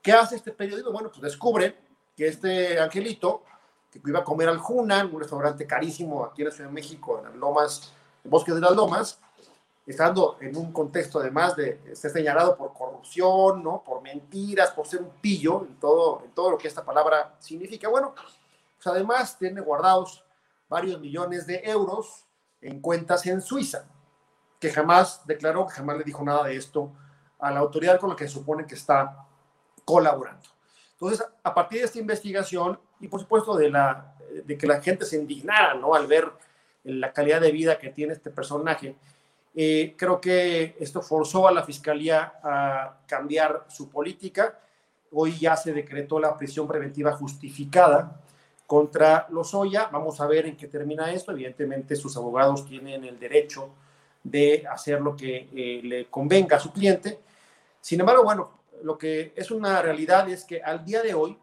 ¿Qué hace este periodismo? Bueno, pues descubre que este angelito, que iba a comer al Juna, un restaurante carísimo aquí en la Ciudad de México, en las Lomas, en Bosques de las Lomas, estando en un contexto además de ser señalado por corrupción, ¿no? por mentiras, por ser un pillo en todo, en todo lo que esta palabra significa. Bueno, pues además tiene guardados varios millones de euros en cuentas en Suiza, que jamás declaró, jamás le dijo nada de esto a la autoridad con la que se supone que está colaborando. Entonces, a partir de esta investigación y por supuesto de, la, de que la gente se indignara ¿no? al ver la calidad de vida que tiene este personaje, eh, creo que esto forzó a la Fiscalía a cambiar su política. Hoy ya se decretó la prisión preventiva justificada contra Lozoya. Vamos a ver en qué termina esto. Evidentemente sus abogados tienen el derecho de hacer lo que eh, le convenga a su cliente. Sin embargo, bueno, lo que es una realidad es que al día de hoy,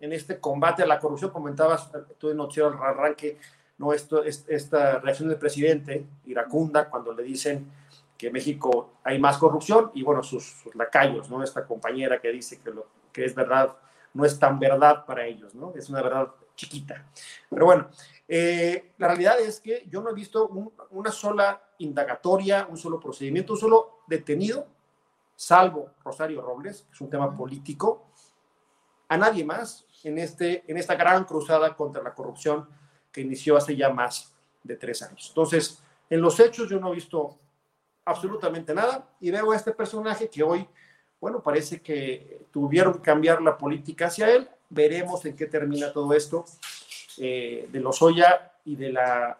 en este combate a la corrupción, comentabas tú en al arranque, ¿no? Esto, esta reacción del presidente iracunda cuando le dicen que en México hay más corrupción y bueno, sus, lacayos, ¿no? Esta compañera que dice que lo que es verdad no es tan verdad para ellos, ¿no? Es una verdad chiquita. Pero bueno, eh, la realidad es que yo no he visto una sola indagatoria, un solo procedimiento, un solo detenido, salvo Rosario Robles, que es un tema político, a nadie más en, este, en esta gran cruzada contra la corrupción que inició hace ya más de tres años. Entonces, en los hechos yo no he visto absolutamente nada y veo a este personaje que hoy, bueno, parece que tuvieron que cambiar la política hacia él. Veremos en qué termina todo esto eh, de Lozoya y de la,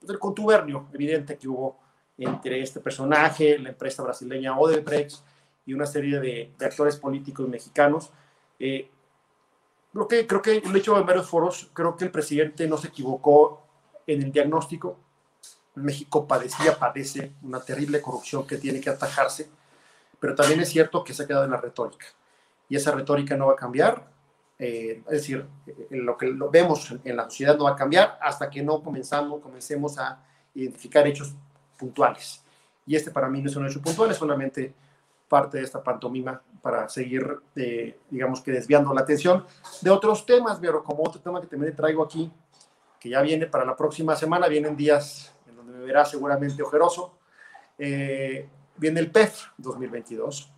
del contubernio evidente que hubo entre este personaje, la empresa brasileña Odebrecht y una serie de, actores políticos mexicanos. Eh, creo que, creo que lo he dicho en varios foros, creo que el presidente no se equivocó en el diagnóstico. México padecía, padece una terrible corrupción que tiene que atajarse, pero también es cierto que se ha quedado en la retórica. Y esa retórica no va a cambiar. Eh, es decir, lo que lo vemos en la sociedad no va a cambiar hasta que no comenzamos, comencemos a identificar hechos puntuales. Y este para mí no es un hecho puntual, es solamente parte de esta pantomima para seguir, eh, digamos que desviando la atención de otros temas, pero como otro tema que también traigo aquí, que ya viene para la próxima semana, vienen días en donde me verá seguramente ojeroso, eh, viene el PEF 2022.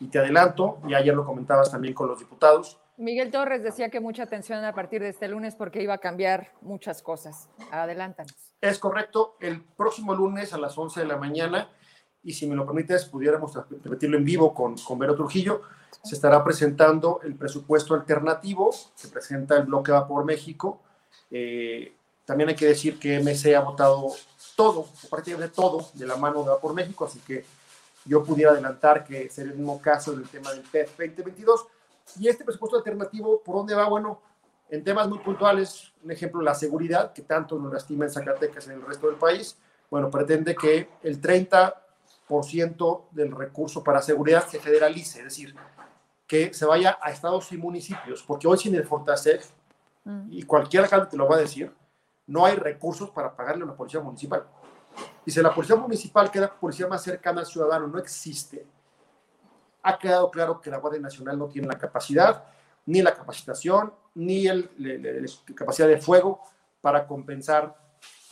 Y te adelanto, y ayer lo comentabas también con los diputados, Miguel Torres decía que mucha atención a partir de este lunes porque iba a cambiar muchas cosas. Adelántanos. Es correcto. El próximo lunes a las 11 de la mañana, y si me lo permites, pudiéramos repetirlo en vivo con, con Vero Trujillo, se estará presentando el presupuesto alternativo que presenta el bloque Vapor México. Eh, también hay que decir que MC ha votado todo, prácticamente todo, de la mano de Vapor México, así que yo pudiera adelantar que sería el mismo caso en el tema del PEF 2022 y este presupuesto alternativo, ¿por dónde va? Bueno, en temas muy puntuales, un ejemplo, la seguridad, que tanto nos lastima en Zacatecas y en el resto del país, bueno, pretende que el 30% del recurso para seguridad se federalice, es decir, que se vaya a estados y municipios, porque hoy sin el Fortaseg, mm. y cualquier alcalde te lo va a decir, no hay recursos para pagarle a la policía municipal. Y si la policía municipal, que es la policía más cercana al ciudadano, no existe, ha quedado claro que la Guardia Nacional no tiene la capacidad, ni la capacitación, ni la capacidad de fuego para compensar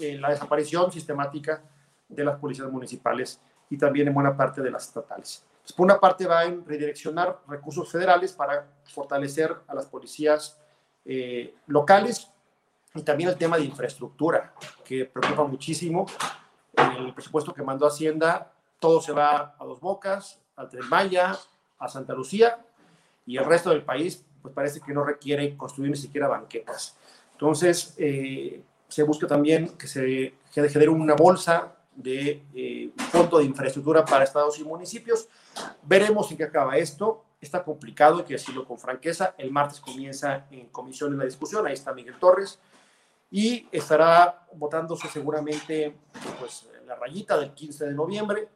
eh, la desaparición sistemática de las policías municipales y también en buena parte de las estatales. Pues, por una parte va en redireccionar recursos federales para fortalecer a las policías eh, locales y también el tema de infraestructura, que preocupa muchísimo. En el presupuesto que mandó Hacienda, todo se va a dos bocas, al Tren Maya, a Santa Lucía, y el resto del país, pues parece que no requiere construir ni siquiera banquetas. Entonces, eh, se busca también que se genere una bolsa de eh, fondo de infraestructura para estados y municipios. Veremos en qué acaba esto. Está complicado, hay que decirlo con franqueza. El martes comienza en comisión en la discusión. Ahí está Miguel Torres. Y estará votándose seguramente pues, la rayita del 15 de noviembre.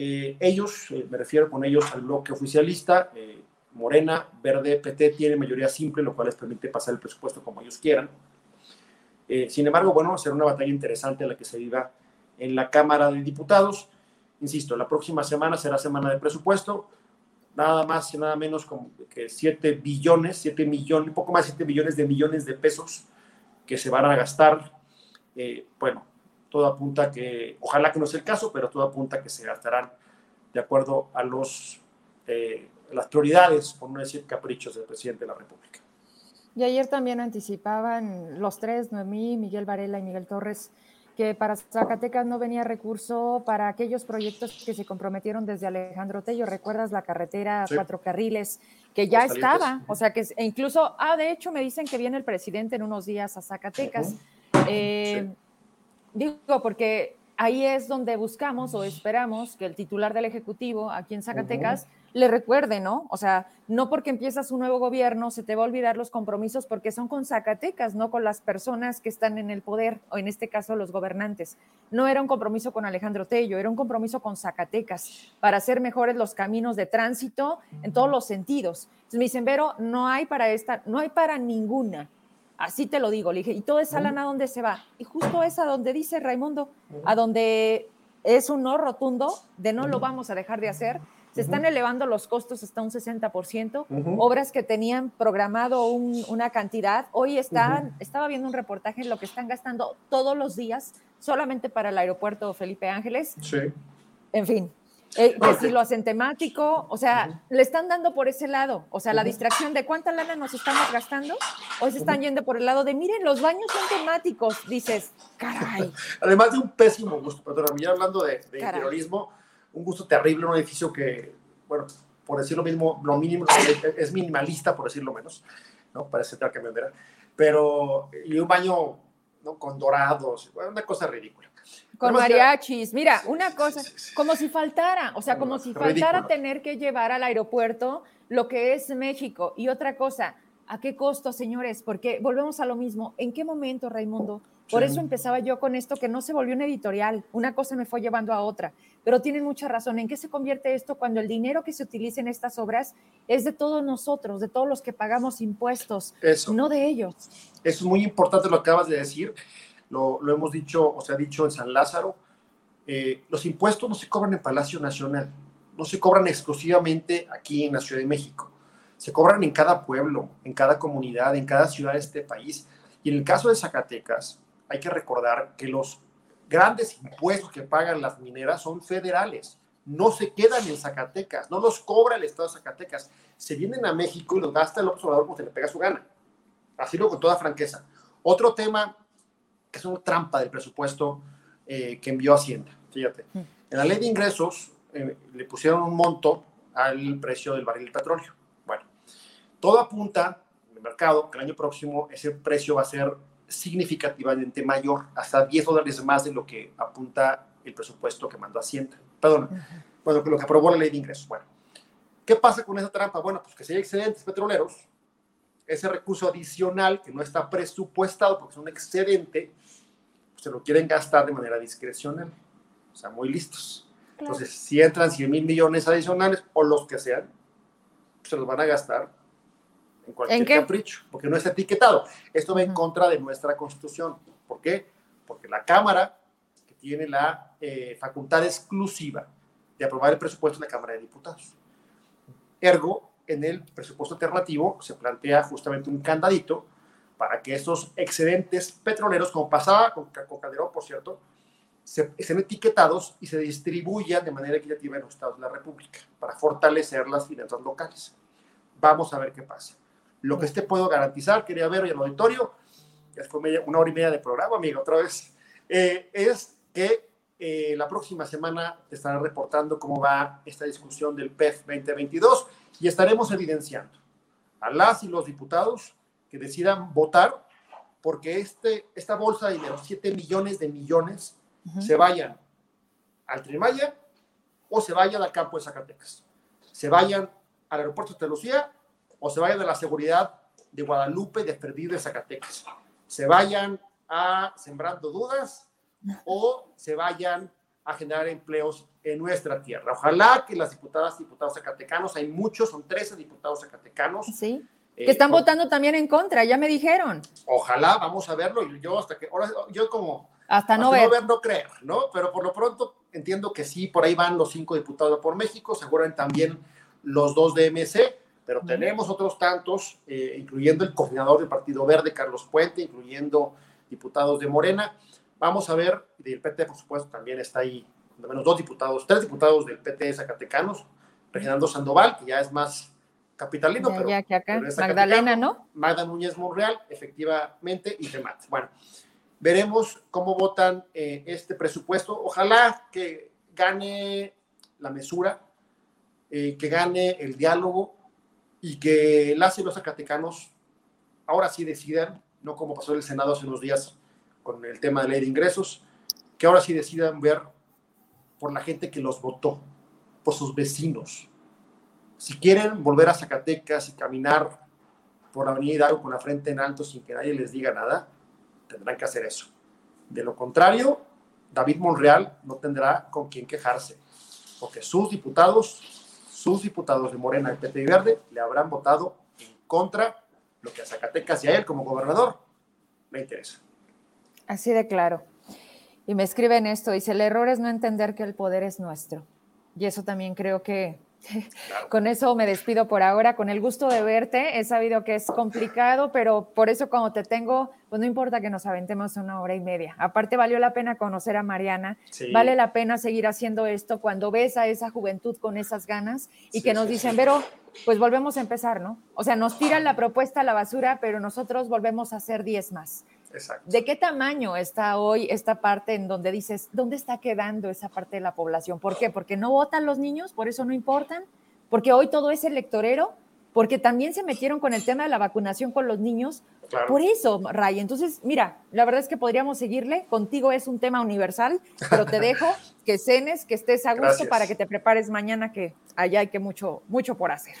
Eh, ellos, eh, me refiero con ellos al bloque oficialista, eh, Morena, Verde, PT tiene mayoría simple, lo cual les permite pasar el presupuesto como ellos quieran. sin embargo, bueno, será una batalla interesante la que se viva en la Cámara de Diputados. Insisto, la próxima semana será semana de presupuesto, nada más y nada menos que 7 billones, 7 millones, un poco más de 7 billones de millones de pesos que se van a gastar. bueno, todo apunta que, ojalá que no sea el caso, pero todo apunta que se gastarán de acuerdo a los, eh, las prioridades, por no decir caprichos del presidente de la República. Y ayer también anticipaban los tres, Noemí, Miguel Varela y Miguel Torres, que para Zacatecas no venía recurso para aquellos proyectos que se comprometieron desde Alejandro Tello. ¿Recuerdas la carretera cuatro carriles que ya estaba? O sea que e incluso, ah, de hecho me dicen que viene el presidente en unos días a Zacatecas. eh, Digo, porque ahí es donde buscamos o esperamos que el titular del Ejecutivo aquí en Zacatecas le recuerde, ¿no? O sea, no porque empiezas un nuevo gobierno se te va a olvidar los compromisos porque son con Zacatecas, no con las personas que están en el poder, o en este caso los gobernantes. No era un compromiso con Alejandro Tello, era un compromiso con Zacatecas para hacer mejores los caminos de tránsito en todos los sentidos. Entonces me dicen, Vero, no hay para esta, no hay para ninguna Así te lo digo, le dije, ¿y todo esa lana a dónde se va? Y justo es a donde dice Raimundo, a donde es un no rotundo de no lo vamos a dejar de hacer. Se están elevando los costos hasta un 60%, obras que tenían programado una cantidad, hoy están, estaba viendo un reportaje en lo que están gastando todos los días solamente para el aeropuerto Felipe Ángeles. Sí. En fin, Eh, que si lo hacen temático, o sea, le están dando por ese lado, o sea, la distracción de cuánta lana nos estamos gastando, o se están yendo por el lado de, miren, los baños son temáticos, dices, caray. Además de un pésimo gusto, perdón, ya hablando de, de interiorismo, un gusto terrible, un edificio que, bueno, por decir lo mismo, lo mínimo, es minimalista, por decirlo menos, ¿no? Parece que camionera, pero, y un baño, ¿no? Con dorados, una cosa ridícula. Con mariachis, mira, una cosa, como si faltara, o sea, como si faltara tener que llevar al aeropuerto lo que es México. Y otra cosa, ¿a qué costo, señores? Porque volvemos a lo mismo. ¿En qué momento, Raimundo? Por eso empezaba yo con esto, que no se volvió un editorial, una cosa me fue llevando a otra, pero tienen mucha razón. ¿En qué se convierte esto cuando el dinero que se utiliza en estas obras es de todos nosotros, de todos los que pagamos impuestos, no de ellos? Eso es muy importante lo que acabas de decir lo, hemos dicho o se ha dicho en San Lázaro, eh, los impuestos no se cobran en Palacio Nacional, no se cobran exclusivamente aquí en la Ciudad de México, se cobran en cada pueblo, en cada comunidad, en cada ciudad de este país. Y en el caso de Zacatecas, hay que recordar que los grandes impuestos que pagan las mineras son federales, no se quedan en Zacatecas, no los cobra el Estado de Zacatecas, se vienen a México y los gasta el observador como se le pega su gana. Así lo con toda franqueza. Otro tema que es una trampa del presupuesto eh, que envió Hacienda. Fíjate, mm. en la ley de ingresos eh, le pusieron un monto al precio del barril de petróleo. Bueno, todo apunta en el mercado que el año próximo ese precio va a ser significativamente mayor, hasta 10 dólares más de lo que apunta el presupuesto que mandó Hacienda. Perdón, bueno, lo que aprobó la ley de ingresos. Bueno, ¿qué pasa con esa trampa? Bueno, pues que si hay excedentes petroleros, ese recurso adicional que no está presupuestado porque es un excedente, pues se lo quieren gastar de manera discrecional. O sea, muy listos. Entonces, si entran 100 mil millones adicionales o los que sean, pues se los van a gastar en cualquier capricho, porque no está etiquetado. Esto va en contra de nuestra constitución. ¿Por qué? Porque la Cámara, que tiene la eh, facultad exclusiva de aprobar el presupuesto en la Cámara de Diputados. Ergo, en el presupuesto alternativo se plantea justamente un candadito para que esos excedentes petroleros, como pasaba con, Calderón, por cierto, se, estén etiquetados y se distribuyan de manera equitativa en los estados de la República para fortalecer las finanzas locales. Vamos a ver qué pasa. Lo que este puedo garantizar, quería ver en el auditorio, ya fue una hora y media de programa, amigo, otra vez, eh, es que eh, la próxima semana te reportando cómo va esta discusión del PEF 2022 y estaremos evidenciando a las y los diputados que decidan votar porque este, esta bolsa de dinero, 7 millones de millones, se vayan al Trimaya o se vayan al campo de Zacatecas, se vayan al aeropuerto de Lucía o se vayan a la seguridad de Guadalupe de Perdido de Zacatecas, se vayan a Sembrando Dudas o se vayan a generar empleos en nuestra tierra. Ojalá que las diputadas y diputados zacatecanos, hay muchos, son 13 diputados zacatecanos. Sí. Eh, que están votando también en contra, ya me dijeron. Ojalá, vamos a verlo. Yo hasta que, ahora, yo como... Hasta no ver. no ver. no creer, ¿no? Pero por lo pronto entiendo que sí, por ahí van los cinco diputados por México, seguramente también los dos de MC, pero tenemos otros tantos, eh, incluyendo el coordinador del Partido Verde, Carlos Puente, incluyendo diputados de Morena. Vamos a ver, y del PT, por supuesto, también está ahí, al menos dos diputados, tres diputados del PT Zacatecanos, Reginaldo Sandoval, que ya es más capitalino, pero, ya que acá. Magdalena, ¿no? Magda Núñez Monreal, efectivamente, y Remat. Bueno, veremos cómo votan eh, este presupuesto. Ojalá que gane la mesura, eh, que gane el diálogo y que las y los zacatecanos ahora sí decidan, no como pasó en el Senado hace unos días, con el tema de ley de ingresos, que ahora sí decidan ver por la gente que los votó, por sus vecinos. Si quieren volver a Zacatecas y caminar por la avenida Hidalgo con la frente en alto sin que nadie les diga nada, tendrán que hacer eso. De lo contrario, David Monreal no tendrá con quién quejarse, porque sus diputados, sus diputados de Morena, el PT y Verde, le habrán votado en contra lo que a Zacatecas y a él como gobernador le interesa. Así de claro. Y me escriben esto, dice, el error es no entender que el poder es nuestro. Y eso también creo que Con eso me despido por ahora, con el gusto de verte. He sabido que es complicado, pero por eso cuando te tengo, pues no importa que nos aventemos una hora y media. Aparte valió la pena conocer a Mariana, vale la pena seguir haciendo esto cuando ves a esa juventud con esas ganas y que nos dicen, pero pues volvemos a empezar, ¿no? O sea, nos tiran la propuesta a la basura, pero nosotros volvemos a hacer 10 más. Exacto. ¿De qué tamaño está hoy esta parte en donde dices, ¿dónde está quedando esa parte de la población? ¿Por qué? Porque no votan los niños, por eso no importan, porque hoy todo es electorero, porque también se metieron con el tema de la vacunación con los niños. Por eso, Ray. Entonces, mira, la verdad es que podríamos seguirle. Contigo es un tema universal, pero te dejo que cenes, que estés a gusto para que te prepares mañana, que allá hay que mucho, mucho por hacer.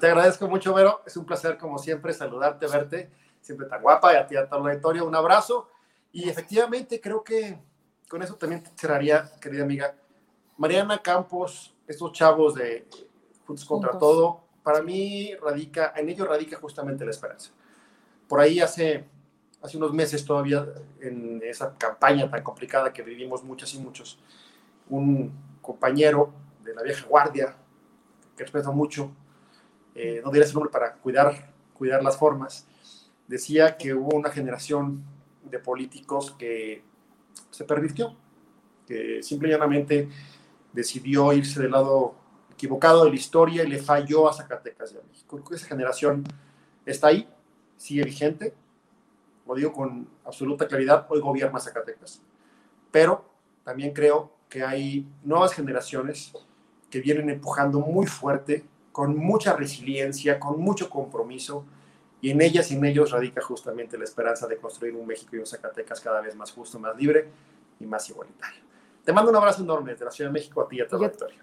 te agradezco mucho, Vero. Es un placer, como siempre, saludarte, verte siempre tan guapa, y a ti a toda la auditorio, un abrazo. Y efectivamente, creo que con eso también cerraría, querida amiga. Mariana Campos, estos chavos de Juntos contra Todo, para mí radica, en ello radica justamente la esperanza. Por ahí hace, hace unos meses todavía, en esa campaña tan complicada que vivimos muchas y muchos, un compañero de la vieja guardia, que respeto mucho, eh, no diré su nombre para cuidar, cuidar las formas, decía que hubo una generación de políticos que se pervirtió, que simple y llanamente decidió irse del lado equivocado de la historia y le falló a Zacatecas y a México. Esa generación está ahí, sigue vigente, lo digo con absoluta claridad, hoy gobierna Zacatecas. Pero también creo que hay nuevas generaciones que vienen empujando muy fuerte, con mucha resiliencia, con mucho compromiso, y en ellas y en ellos radica justamente la esperanza de construir un México y un Zacatecas cada vez más justo, más libre y más igualitario. Te mando un abrazo enorme desde la Ciudad de México a ti y a toda la victoria.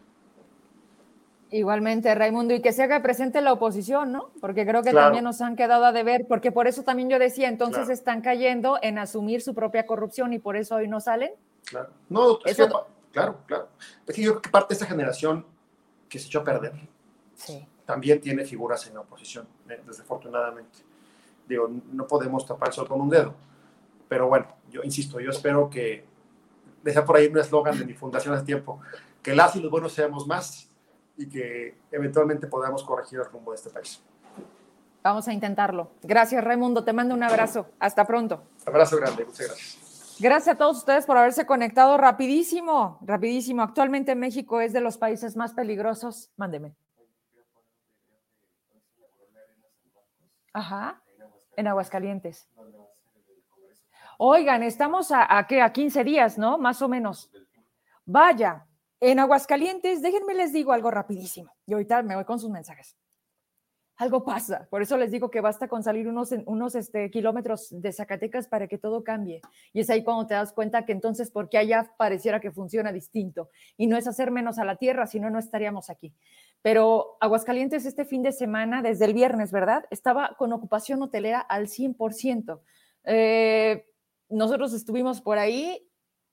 Igualmente, Raimundo, y que se haga presente la oposición, ¿no? Porque creo que también nos han quedado a deber, porque por eso también yo decía, entonces están cayendo en asumir su propia corrupción y por eso hoy no salen. Claro, no, claro, claro. Es que yo creo que parte de esta generación que se echó a perder. Sí también tiene figuras en la oposición, eh, desafortunadamente. Digo, no podemos tapar eso con un dedo. Pero bueno, yo insisto, yo espero que, deja por ahí un eslogan de mi fundación hace tiempo, que las y los buenos seamos más y que eventualmente podamos corregir el rumbo de este país. Vamos a intentarlo. Gracias, Raimundo. Te mando un abrazo. Hasta pronto. Abrazo grande. Muchas gracias. Gracias a todos ustedes por haberse conectado rapidísimo, rapidísimo. Actualmente México es de los países más peligrosos. Mándeme. Ajá, en Aguascalientes. Oigan, estamos a, a, ¿qué? a 15 días, ¿no? Más o menos. Vaya, en Aguascalientes, déjenme les digo algo rapidísimo. Y ahorita me voy con sus mensajes. Algo pasa, por eso les digo que basta con salir unos, unos este, kilómetros de Zacatecas para que todo cambie. Y es ahí cuando te das cuenta que entonces, porque allá pareciera que funciona distinto. Y no es hacer menos a la tierra, sino no estaríamos aquí. Pero Aguascalientes este fin de semana, desde el viernes, ¿verdad? Estaba con ocupación hotelera al 100%. Eh, nosotros estuvimos por ahí,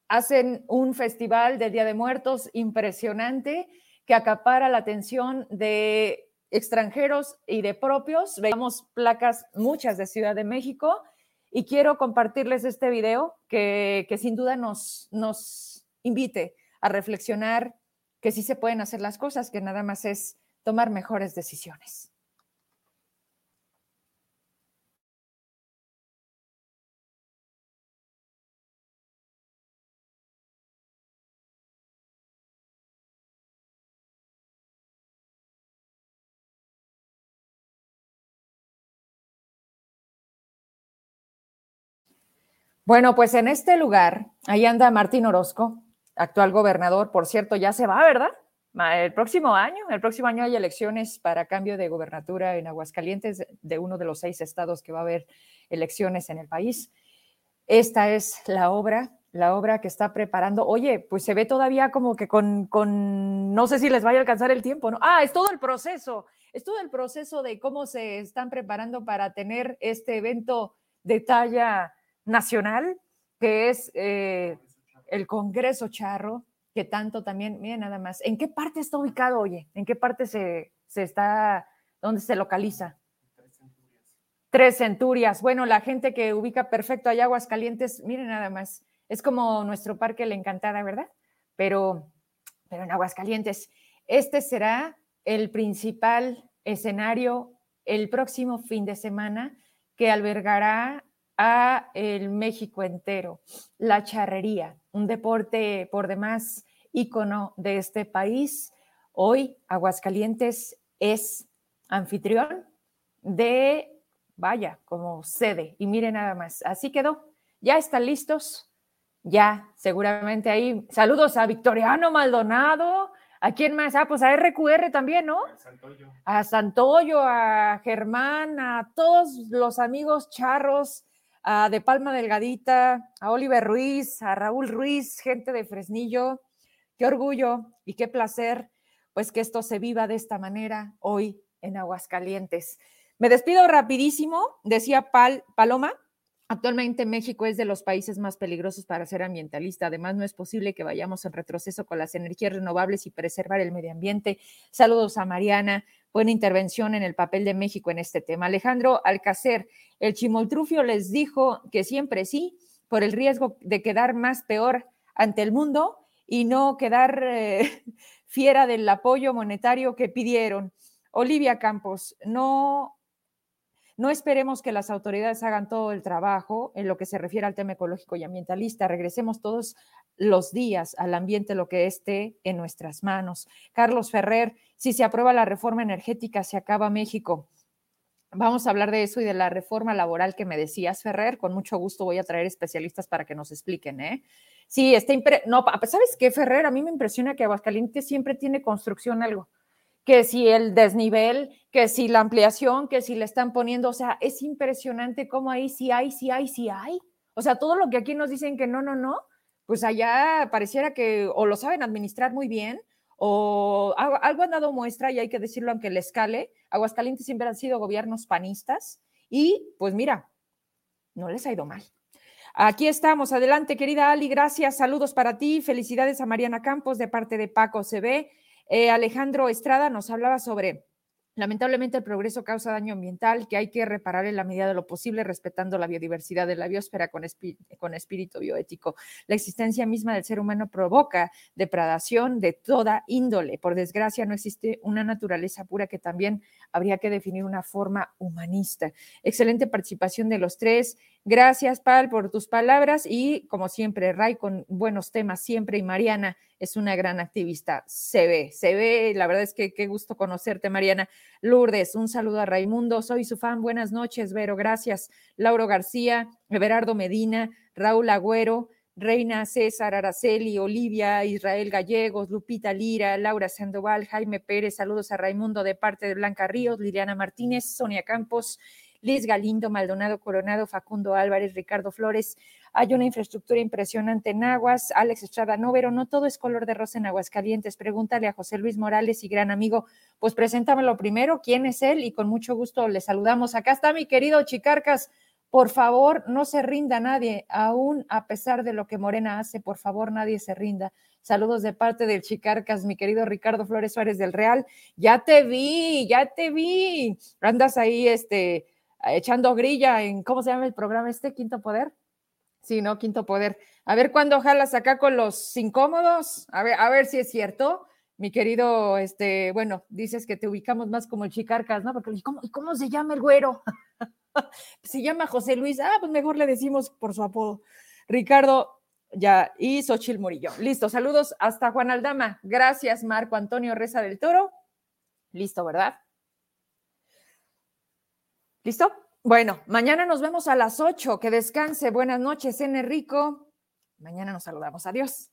hacen un festival del Día de Muertos impresionante que acapara la atención de extranjeros y de propios. Veamos placas, muchas de Ciudad de México, y quiero compartirles este video que, que sin duda nos, nos invite a reflexionar que sí se pueden hacer las cosas, que nada más es tomar mejores decisiones. Bueno, pues en este lugar, ahí anda Martín Orozco, actual gobernador, por cierto, ya se va, ¿verdad? El próximo año, el próximo año hay elecciones para cambio de gobernatura en Aguascalientes, de uno de los seis estados que va a haber elecciones en el país. Esta es la obra, la obra que está preparando. Oye, pues se ve todavía como que con, con, no sé si les vaya a alcanzar el tiempo, ¿no? Ah, es todo el proceso, es todo el proceso de cómo se están preparando para tener este evento de talla nacional, que es eh, el Congreso Charro, que tanto también, miren nada más, ¿en qué parte está ubicado, oye? ¿En qué parte se, está, dónde se localiza? Tres centurias. Bueno, la gente que ubica perfecto allá Aguascalientes, miren nada más, es como nuestro parque La Encantada, ¿verdad? Pero, pero en Aguascalientes, este será el principal escenario el próximo fin de semana que albergará a el México entero, la charrería, un deporte por demás ícono de este país. Hoy Aguascalientes es anfitrión de, vaya, como sede. Y mire nada más, así quedó. Ya están listos. Ya, seguramente ahí. Saludos a Victoriano Maldonado. ¿A quién más? Ah, pues a RQR también, ¿no? A Santoyo. A Santoyo, a Germán, a todos los amigos charros, a De Palma Delgadita, a Oliver Ruiz, a Raúl Ruiz, gente de Fresnillo. Qué orgullo y qué placer, pues que esto se viva de esta manera hoy en Aguascalientes. Me despido rapidísimo, decía Pal, Paloma. Actualmente México es de los países más peligrosos para ser ambientalista. Además, no es posible que vayamos en retroceso con las energías renovables y preservar el medio ambiente. Saludos a Mariana. Buena intervención en el papel de México en este tema. Alejandro Alcacer, el chimoltrufio les dijo que siempre sí, por el riesgo de quedar más peor ante el mundo y no quedar eh, fiera del apoyo monetario que pidieron. Olivia Campos, no no esperemos que las autoridades hagan todo el trabajo en lo que se refiere al tema ecológico y ambientalista. Regresemos todos los días al ambiente, lo que esté en nuestras manos. Carlos Ferrer, si se aprueba la reforma energética, se acaba México. Vamos a hablar de eso y de la reforma laboral que me decías, Ferrer. Con mucho gusto voy a traer especialistas para que nos expliquen, ¿eh? Sí, está no, ¿sabes qué, Ferrer? A mí me impresiona que Aguascalientes siempre tiene construcción algo que si el desnivel, que si la ampliación, que si le están poniendo, o sea, es impresionante cómo ahí sí hay, sí hay, sí hay. O sea, todo lo que aquí nos dicen que no, no, no, pues allá pareciera que o lo saben administrar muy bien o algo han dado muestra y hay que decirlo aunque le escale. Aguascalientes siempre han sido gobiernos panistas y pues mira, no les ha ido mal. Aquí estamos. Adelante, querida Ali. Gracias. Saludos para ti. Felicidades a Mariana Campos de parte de Paco CB. Eh, Alejandro Estrada nos hablaba sobre Lamentablemente el progreso causa daño ambiental que hay que reparar en la medida de lo posible respetando la biodiversidad de la biosfera con, con, espíritu bioético. La existencia misma del ser humano provoca depredación de toda índole. Por desgracia no existe una naturaleza pura que también habría que definir una forma humanista. Excelente participación de los tres. Gracias, Pal, por tus palabras y como siempre, Ray con buenos temas siempre y Mariana es una gran activista. Se ve, se ve, la verdad es que qué gusto conocerte, Mariana. Lourdes, un saludo a Raimundo, soy su fan. Buenas noches, Vero, gracias. Lauro García, Everardo Medina, Raúl Agüero, Reina César Araceli, Olivia, Israel Gallegos, Lupita Lira, Laura Sandoval, Jaime Pérez, saludos a Raimundo de parte de Blanca Ríos, Liliana Martínez, Sonia Campos, Liz Galindo, Maldonado Coronado, Facundo Álvarez, Ricardo Flores, hay una infraestructura impresionante en Aguas, Alex Estrada Novero, no todo es color de rosa en Aguascalientes. Pregúntale a José Luis Morales y gran amigo, pues preséntamelo primero, quién es él y con mucho gusto le saludamos. Acá está mi querido Chicarcas. Por favor, no se rinda nadie, aún a pesar de lo que Morena hace, por favor, nadie se rinda. Saludos de parte del Chicarcas, mi querido Ricardo Flores Suárez del Real. Ya te vi, ya te vi. Andas ahí, este, echando grilla en, ¿cómo se llama el programa este? Quinto Poder. Sí, ¿no? Quinto poder. A ver cuándo jalas acá con los incómodos. A ver, a ver si es cierto. Mi querido, este, bueno, dices que te ubicamos más como el Chicarcas, ¿no? Porque, ¿y cómo, ¿y cómo se llama el güero? se llama José Luis. Ah, pues mejor le decimos por su apodo. Ricardo, ya, y Xochil Murillo. Listo, saludos hasta Juan Aldama. Gracias, Marco Antonio Reza del Toro. Listo, ¿verdad? ¿Listo? Bueno, mañana nos vemos a las 8. Que descanse. Buenas noches, N. Rico. Mañana nos saludamos. Adiós.